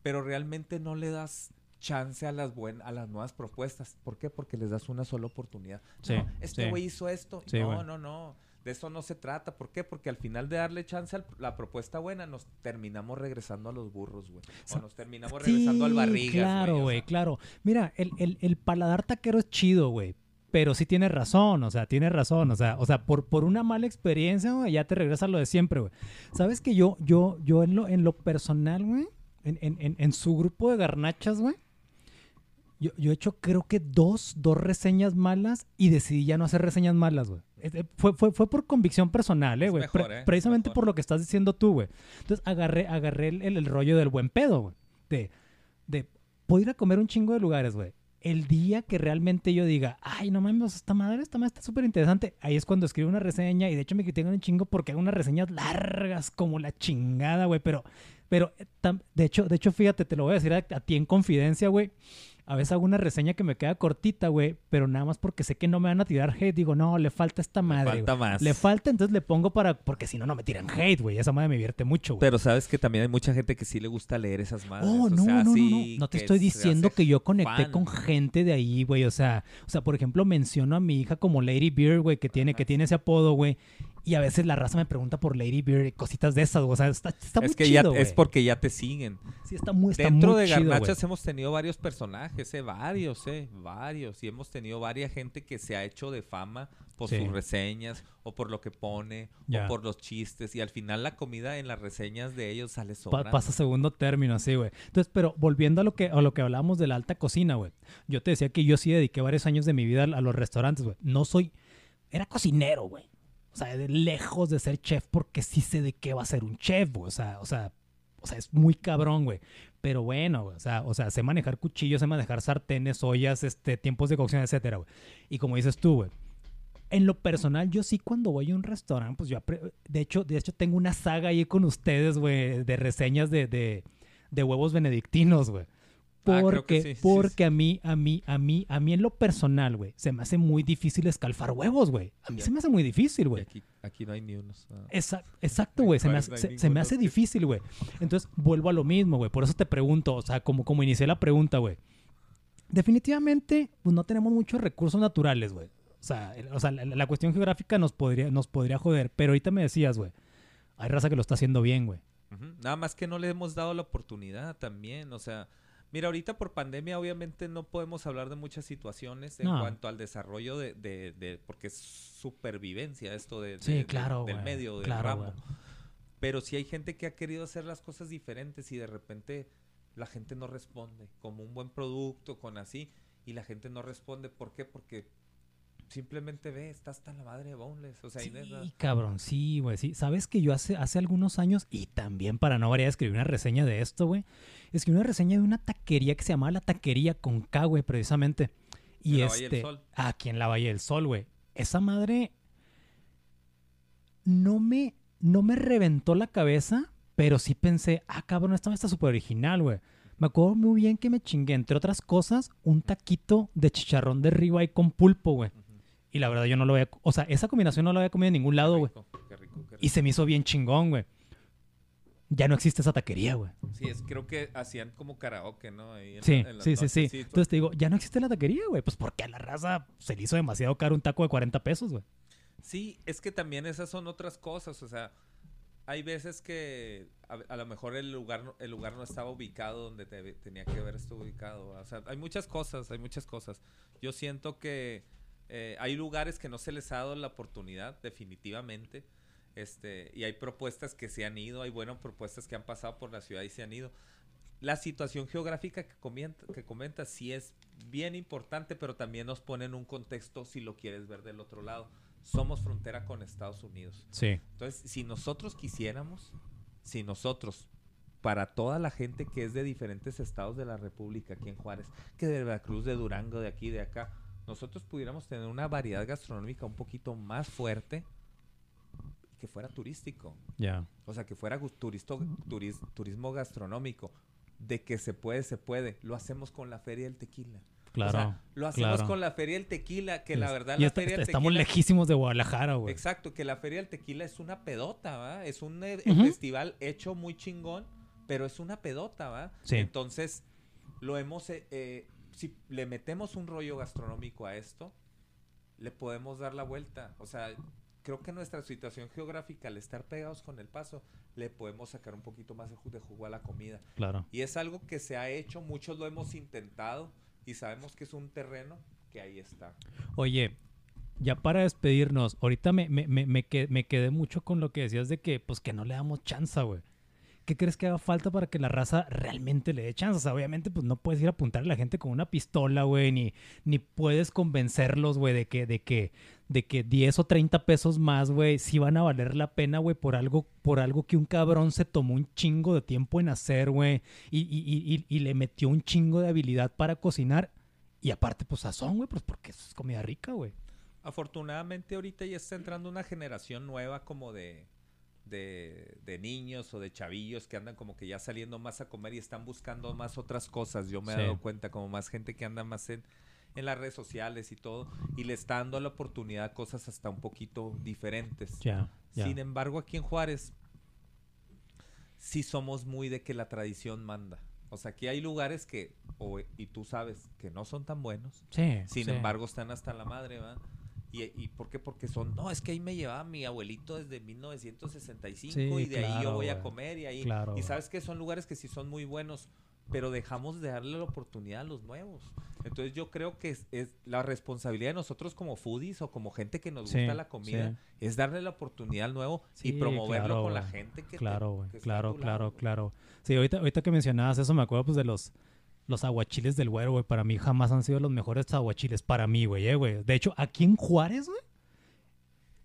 pero realmente no le das chance a las buen, a las nuevas propuestas. ¿Por qué? Porque les das una sola oportunidad. Sí, No, este sí. güey hizo esto. Sí, no, no, no. De eso no se trata. ¿Por qué? Porque al final de darle chance a la propuesta buena, nos terminamos regresando a los burros, güey. O nos terminamos regresando al barrigas, Claro, o güey, sea. claro. Mira, el, el, el paladar taquero es chido, güey. Pero sí tiene razón, o sea, tiene razón. O sea, o sea por, por una mala experiencia, güey, ya te regresa a lo de siempre, güey. Sabes que yo, yo, yo en lo, en lo personal, güey, en, en, en, en su grupo de garnachas, güey, yo, yo he hecho creo que dos, dos reseñas malas y decidí ya no hacer reseñas malas, güey. Eh, Fue, fue, fue por convicción personal, eh, güey. mejor, Pre- eh, Precisamente por lo que estás diciendo tú, güey. Entonces agarré, agarré el, el- el rollo del buen pedo, güey. De, de, puedo ir a comer un chingo de lugares, güey. El día que realmente yo diga, ay, no mames, esta madre, esta madre está súper interesante, ahí es cuando escribo una reseña y de hecho me critican un chingo porque hago unas reseñas largas como la chingada, güey, pero, pero, de hecho, de hecho, fíjate, te lo voy a decir a, a ti en confidencia, güey. A veces hago una reseña que me queda cortita, güey, pero nada más porque sé que no me van a tirar hate. Digo, no, le falta esta madre. falta güey. más. Le falta, entonces le pongo para. Porque si no, no me tiran hate, güey. Esa madre me divierte mucho, güey. Pero sabes que también hay mucha gente que sí le gusta leer esas madres. Oh, o no, sea, no, no, no. sí No te estoy diciendo que yo conecté fan. con gente de ahí, güey. O sea, o sea, por ejemplo, menciono a mi hija como Lady Beer, güey, que tiene, que tiene ese apodo, güey. Y a veces la raza me pregunta por Lady Beer y cositas de esas, güey. O sea, está, está muy que chido, ya es porque ya te siguen. Sí, está muy, está Dentro muy de chido. Garnachas hemos tenido varios personajes, eh, varios, eh, varios. Y hemos tenido varias gente que se ha hecho de fama por Sí. sus reseñas o por lo que pone o por los chistes. Y al final la comida en las reseñas de ellos sale Pa- sobrando. pasa a segundo término, sí, güey. Entonces, pero volviendo a lo que a lo que hablábamos de la alta cocina, güey. Yo te decía que yo sí dediqué varios años de mi vida a los restaurantes, güey. No soy era cocinero, güey. O sea, de lejos de ser chef porque sí sé de qué va a ser un chef, güey. O sea, o sea, o sea, es muy cabrón, güey. Pero bueno. O sea, o sea, sé manejar cuchillos, sé manejar sartenes, ollas, este, tiempos de cocción, etcétera, güey. Y como dices tú, güey. En lo personal, yo sí cuando voy a un restaurante, pues yo, de hecho, de hecho tengo una saga ahí con ustedes, güey, de reseñas de, de huevos benedictinos, güey. Ah, Porque, sí, sí, porque a mí, a mí, a mí, a mí en lo personal, güey, se me hace muy difícil escalfar huevos, güey. A mí se me hace muy difícil, güey. Aquí, aquí no hay ni unos. ah. Exacto, güey. Se, me Juárez hace- no se- se me hace difícil, güey. Entonces, vuelvo a lo mismo, güey. Por eso te pregunto, o sea, como, como inicié la pregunta, güey. Definitivamente, pues no tenemos muchos recursos naturales, güey. O sea, el- o sea, la, la cuestión geográfica nos podría, nos podría joder. Pero ahorita me decías, güey. Hay raza que lo está haciendo bien, güey. Nada más que no le hemos dado la oportunidad también, o sea, mira, ahorita por pandemia obviamente no podemos hablar de muchas situaciones en No. cuanto al desarrollo de, de, de- porque es supervivencia esto de, claro, del medio, del Claro, ramo. Pero sí hay gente que ha querido hacer las cosas diferentes y de repente la gente no responde, como un buen producto, con así, y la gente no responde, ¿por qué? Porque simplemente ve, está hasta la madre de boneless, o sea, y neta- Sí, cabrón, sí, güey, sí. ¿Sabes que yo hace, hace algunos años, y también para no variar, escribí una reseña de esto, güey? Escribí una reseña de una taquería que se llamaba La Taquería con K, güey, precisamente. Y En la Valle del este, Sol. aquí en la Valle del Sol, güey. Esa madre no me, no me reventó la cabeza, pero sí pensé, ah, cabrón, esta está súper original, güey. Me acuerdo muy bien que me chingué, entre otras cosas, un taquito de chicharrón de ribeye con pulpo, güey. Y la verdad yo no lo había... O sea, esa combinación no la había comido en ningún lado, Qué güey. rico, qué rico, qué Y se me hizo bien chingón, güey. Ya no existe esa taquería, güey. Sí, es, creo que hacían como karaoke, ¿no? Ahí en Sí, la- en las sí, sí, sí. noches, Entonces te digo, ya no existe la taquería, güey. Pues porque a la raza se le hizo demasiado caro un taco de 40 pesos, güey. Sí, es que también esas son otras cosas, o sea, hay veces que a, a lo mejor el lugar, no- el lugar no estaba ubicado donde te- tenía que haber estado ubicado, o sea, hay muchas cosas, hay muchas cosas. Yo siento que eh, hay lugares que no se les ha dado la oportunidad, definitivamente, este, y hay propuestas que se han ido, hay buenas propuestas que han pasado por la ciudad y se han ido. La situación geográfica que comenta, que comenta sí es bien importante, pero también nos pone en un contexto si lo quieres ver del otro lado. Somos frontera con Estados Unidos. Sí. Entonces, si nosotros quisiéramos, si nosotros, para toda la gente que es de diferentes estados de la República, aquí en Juárez, que de Veracruz, de Durango, de aquí, de acá, nosotros pudiéramos tener una variedad gastronómica un poquito más fuerte que fuera turístico. Ya. O sea, que fuera turisto, turis- turismo gastronómico. De que se puede, se puede. Lo hacemos con la Feria del Tequila. Claro. O sea, lo hacemos claro. con la Feria del Tequila, que la verdad y la Feria del estamos Tequila... lejísimos de Guadalajara, güey. Exacto, que la Feria del Tequila es una pedota, ¿va? Es un eh, festival hecho muy chingón, pero es una pedota, ¿va? Sí. Entonces, lo hemos... eh, eh, si le metemos un rollo gastronómico a esto, le podemos dar la vuelta. O sea, creo que nuestra situación geográfica, al estar pegados con el paso, le podemos sacar un poquito más de ju- de jugo a la comida. Claro. Y es algo que se ha hecho, muchos lo hemos intentado y sabemos que es un terreno que ahí está. Oye, ya para despedirnos, ahorita me, me, me, me, que- me quedé mucho con lo que decías de que, pues, que no le damos chance, güey. ¿Qué crees que haga falta para que la raza realmente le dé chance? O sea, obviamente, pues no puedes ir a apuntar a la gente con una pistola, güey, ni, ni puedes convencerlos, güey, de que, de que, de que 10 o 30 pesos más, güey, sí van a valer la pena, güey, por algo, por algo que un cabrón se tomó un chingo de tiempo en hacer, güey, y, y, y, y- le metió un chingo de habilidad para cocinar. Y aparte, pues sazón, güey, pues porque es comida rica, güey. Afortunadamente ahorita ya está entrando una generación nueva como de, de, de niños o de chavillos que andan como que ya saliendo más a comer y están buscando más otras cosas. Yo me Sí. he dado cuenta como más gente que anda más en, en las redes sociales y todo y le está dando la oportunidad a cosas hasta un poquito diferentes. Ya, ya. Sin embargo, aquí en Juárez sí somos muy de que la tradición manda. O sea, aquí hay lugares que, o- y tú sabes, que no son tan buenos. Sí. Sin sí. embargo, están hasta la madre, ¿va? ¿Y, ¿Y por qué? Porque son, no, es que ahí me llevaba mi abuelito desde 1965 Sí, y de ahí yo voy a comer y ahí... Claro, y sabes que son lugares que sí son muy buenos, pero dejamos de darle la oportunidad a los nuevos. Entonces yo creo que es, es la responsabilidad de nosotros como foodies o como gente que nos Sí, gusta la comida, sí. es darle la oportunidad al nuevo y promoverlo claro, con la gente que te- Claro, güey. que Claro, claro, lado, claro. Sí, ahorita, ahorita que mencionabas eso, me acuerdo pues de los, los aguachiles del güero, güey. Para mí jamás han sido los mejores aguachiles. Para mí, güey, eh, güey. De hecho, aquí en Juárez, güey,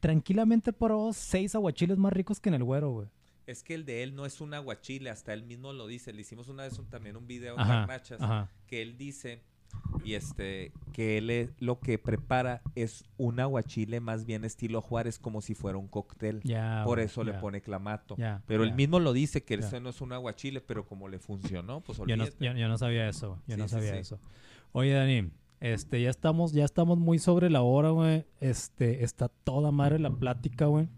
tranquilamente probó seis aguachiles más ricos que en el güero, güey. Es que el de él no es un aguachile, hasta él mismo lo dice. Le hicimos una vez un- también un video en Garnachas que él dice y este que él es- lo que prepara es un aguachile más bien estilo Juárez como si fuera un cóctel. Ya, Por eso le pone clamato. Pero él mismo lo dice que ese no es un aguachile, pero como le funcionó, pues Yo no, yo- yo no sabía eso, güey. Yo Sí, no sí, sabía sí. eso. Oye, Dani, este, ya estamos, ya estamos muy sobre la hora, güey. Este, está toda madre la plática, güey.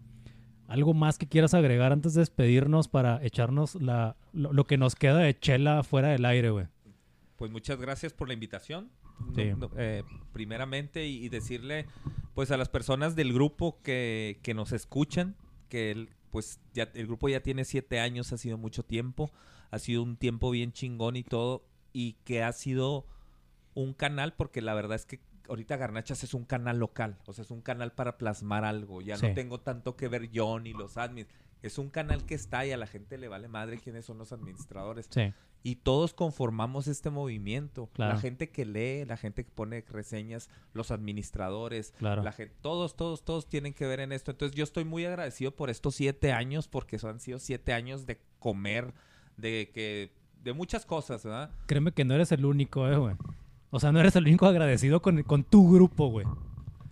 ¿Algo más que quieras agregar antes de despedirnos para echarnos la, lo, lo que nos queda de chela fuera del aire, güey? Pues muchas gracias por la invitación. Sí. No- no, eh, primeramente y, y decirle pues a las personas del grupo que, que nos escuchan que el, pues ya el grupo ya tiene siete años, ha sido mucho tiempo, ha sido un tiempo bien chingón y todo y que ha sido un canal porque la verdad es que ahorita Garnachas es un canal local, o sea, es un canal para plasmar algo, ya Sí. no tengo tanto que ver yo ni los admins, es un canal que está y a la gente le vale madre quiénes son los administradores. Sí, Y todos conformamos este movimiento. Claro. La gente que lee, la gente que pone reseñas, los administradores, claro. la gente, todos, todos, todos tienen que ver en esto. Entonces yo estoy muy agradecido por estos siete años, porque eso han sido siete años de comer, de que, de muchas cosas, ¿verdad? Créeme que no eres el único, eh, güey. O sea, no eres el único agradecido con, con tu grupo, güey.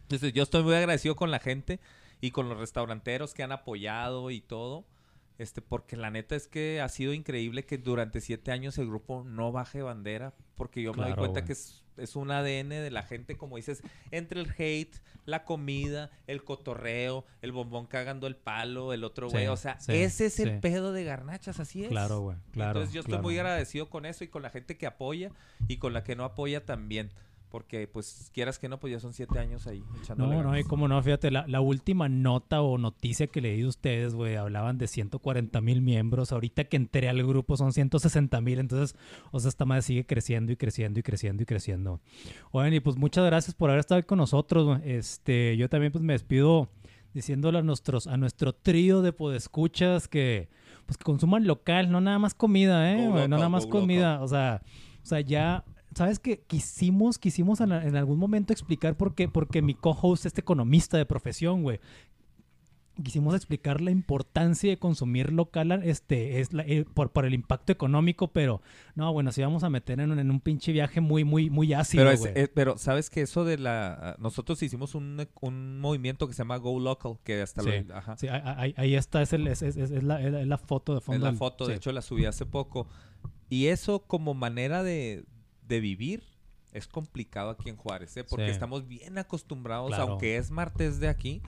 Entonces yo estoy muy agradecido con la gente y con los restauranteros que han apoyado y todo. Este, porque la neta es que ha sido increíble que durante siete años el grupo no baje bandera, porque yo me doy cuenta güey. que es, es un ADN de la gente, como dices, entre el hate, la comida, el cotorreo, el bombón cagando el palo, el otro Sí, güey, o sea, sí, ese es sí. el pedo de garnachas, así es. Claro, güey. Claro. Entonces yo estoy claro. muy agradecido con eso y con la gente que apoya y con la que no apoya también. Porque, pues, quieras que no, pues ya son siete años ahí echándole No, no, y cómo no, fíjate, la, la última nota o noticia que leí de ustedes, güey, hablaban de 140 mil miembros. Ahorita que entré al grupo son 160 mil, entonces, o sea, esta madre sigue creciendo y creciendo y creciendo y creciendo. Oigan, y pues muchas gracias por haber estado ahí con nosotros. güey. Este, yo también pues me despido diciéndole a nuestros, a nuestro trío de podescuchas que, pues que consuman local, no nada más comida, eh, Go no local, nada más local. comida, o sea, o sea, ya ¿Sabes qué? Quisimos, quisimos en, en algún momento explicar por qué, porque mi co-host es economista de profesión, güey. quisimos explicar la importancia de consumir local este es la- eh, por, por el impacto económico, pero no, bueno, sí vamos a meter en, un- en un pinche viaje muy, muy, muy ácido, Pero, es- güey. eh, pero sabes que eso de la... Nosotros hicimos un, un movimiento que se llama Go Local, que hasta Sí, lo... Ajá. Sí, ahí, ahí- está, es, el- es- la, es la foto de fondo. Es la foto, de sí. hecho la subí hace poco. Y eso como manera de, de vivir es complicado aquí en Juárez, ¿eh? porque Sí. estamos bien acostumbrados, Claro. aunque es martes de aquí,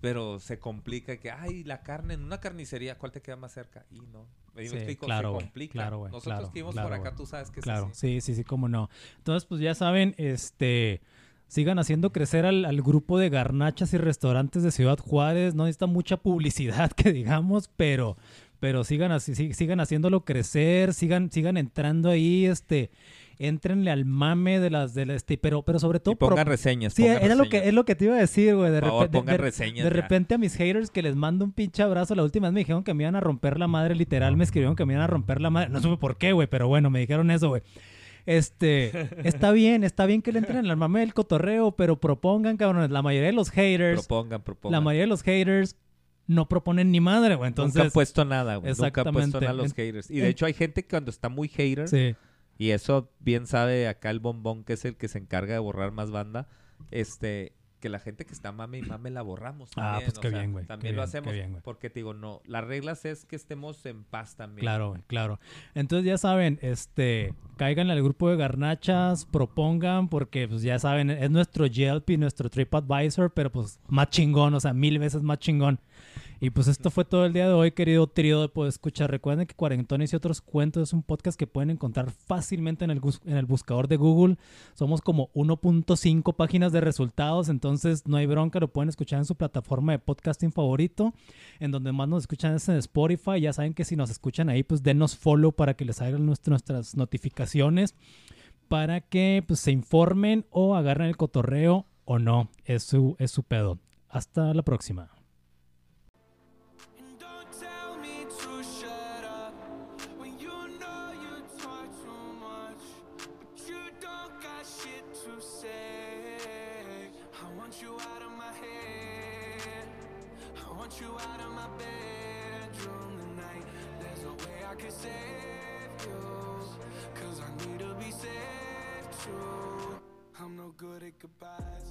pero se complica que, ay, la carne en una carnicería, ¿cuál te queda más cerca? Y no, me Sí, explico, claro, se complica. claro, güey, Nosotros claro, que claro, por acá, güey. tú sabes que es Claro, así. sí, sí, sí, cómo no. Entonces, pues ya saben, este, sigan haciendo crecer al, al grupo de garnachas y restaurantes de Ciudad Juárez. No necesita mucha publicidad, que digamos, pero, pero sigan así, sí- sigan haciéndolo crecer, sigan, sigan entrando ahí, este, entrenle al mame de las, de la- este, pero, pero sobre todo Y pongan reseñas. Sí, pongan era lo que, es lo que te iba a decir, güey. De, favor, pongan de- reseñas de repente a mis haters que les mando un pinche abrazo. La última vez me dijeron que me iban a romper la madre, literal. Me escribieron que me iban a romper la madre. No supe por qué, güey, pero bueno, me dijeron eso, güey. Este, está bien, está bien que le entren al mame del cotorreo, pero propongan, cabrones. La mayoría de los haters, Propongan, propongan. la mayoría de los haters no proponen ni madre, güey. Nunca han puesto nada, güey. Nunca han puesto nada a los haters. Y de hecho hay gente que cuando está muy hater, sí, y eso bien sabe acá el bombón, que es el que se encarga de borrar más banda, este, que la gente que está mame y mame la borramos Ah, también. pues o qué sea, bien, güey, qué También lo hacemos. bien, porque te digo, no, las reglas es que estemos en paz también. Claro, güey, claro. Entonces ya saben, este, caigan al grupo de garnachas, propongan, porque pues ya saben, es nuestro Yelp y nuestro TripAdvisor, pero pues más chingón, o sea, mil veces más chingón. Y pues esto fue todo el día de hoy, querido trío de Puedo Escuchar. Recuerden que Cuarentones y otros cuentos es un podcast que pueden encontrar fácilmente en el, en el buscador de Google. Somos como 1.5 páginas de resultados, entonces no hay bronca, lo pueden escuchar en su plataforma de podcasting favorito. En donde más nos escuchan es en Spotify. Ya saben que si nos escuchan ahí, pues denos follow para que les nuestras, nuestras notificaciones. Para que pues, se informen o agarren el cotorreo o no. Es su, es su pedo. Hasta la próxima. goodbye.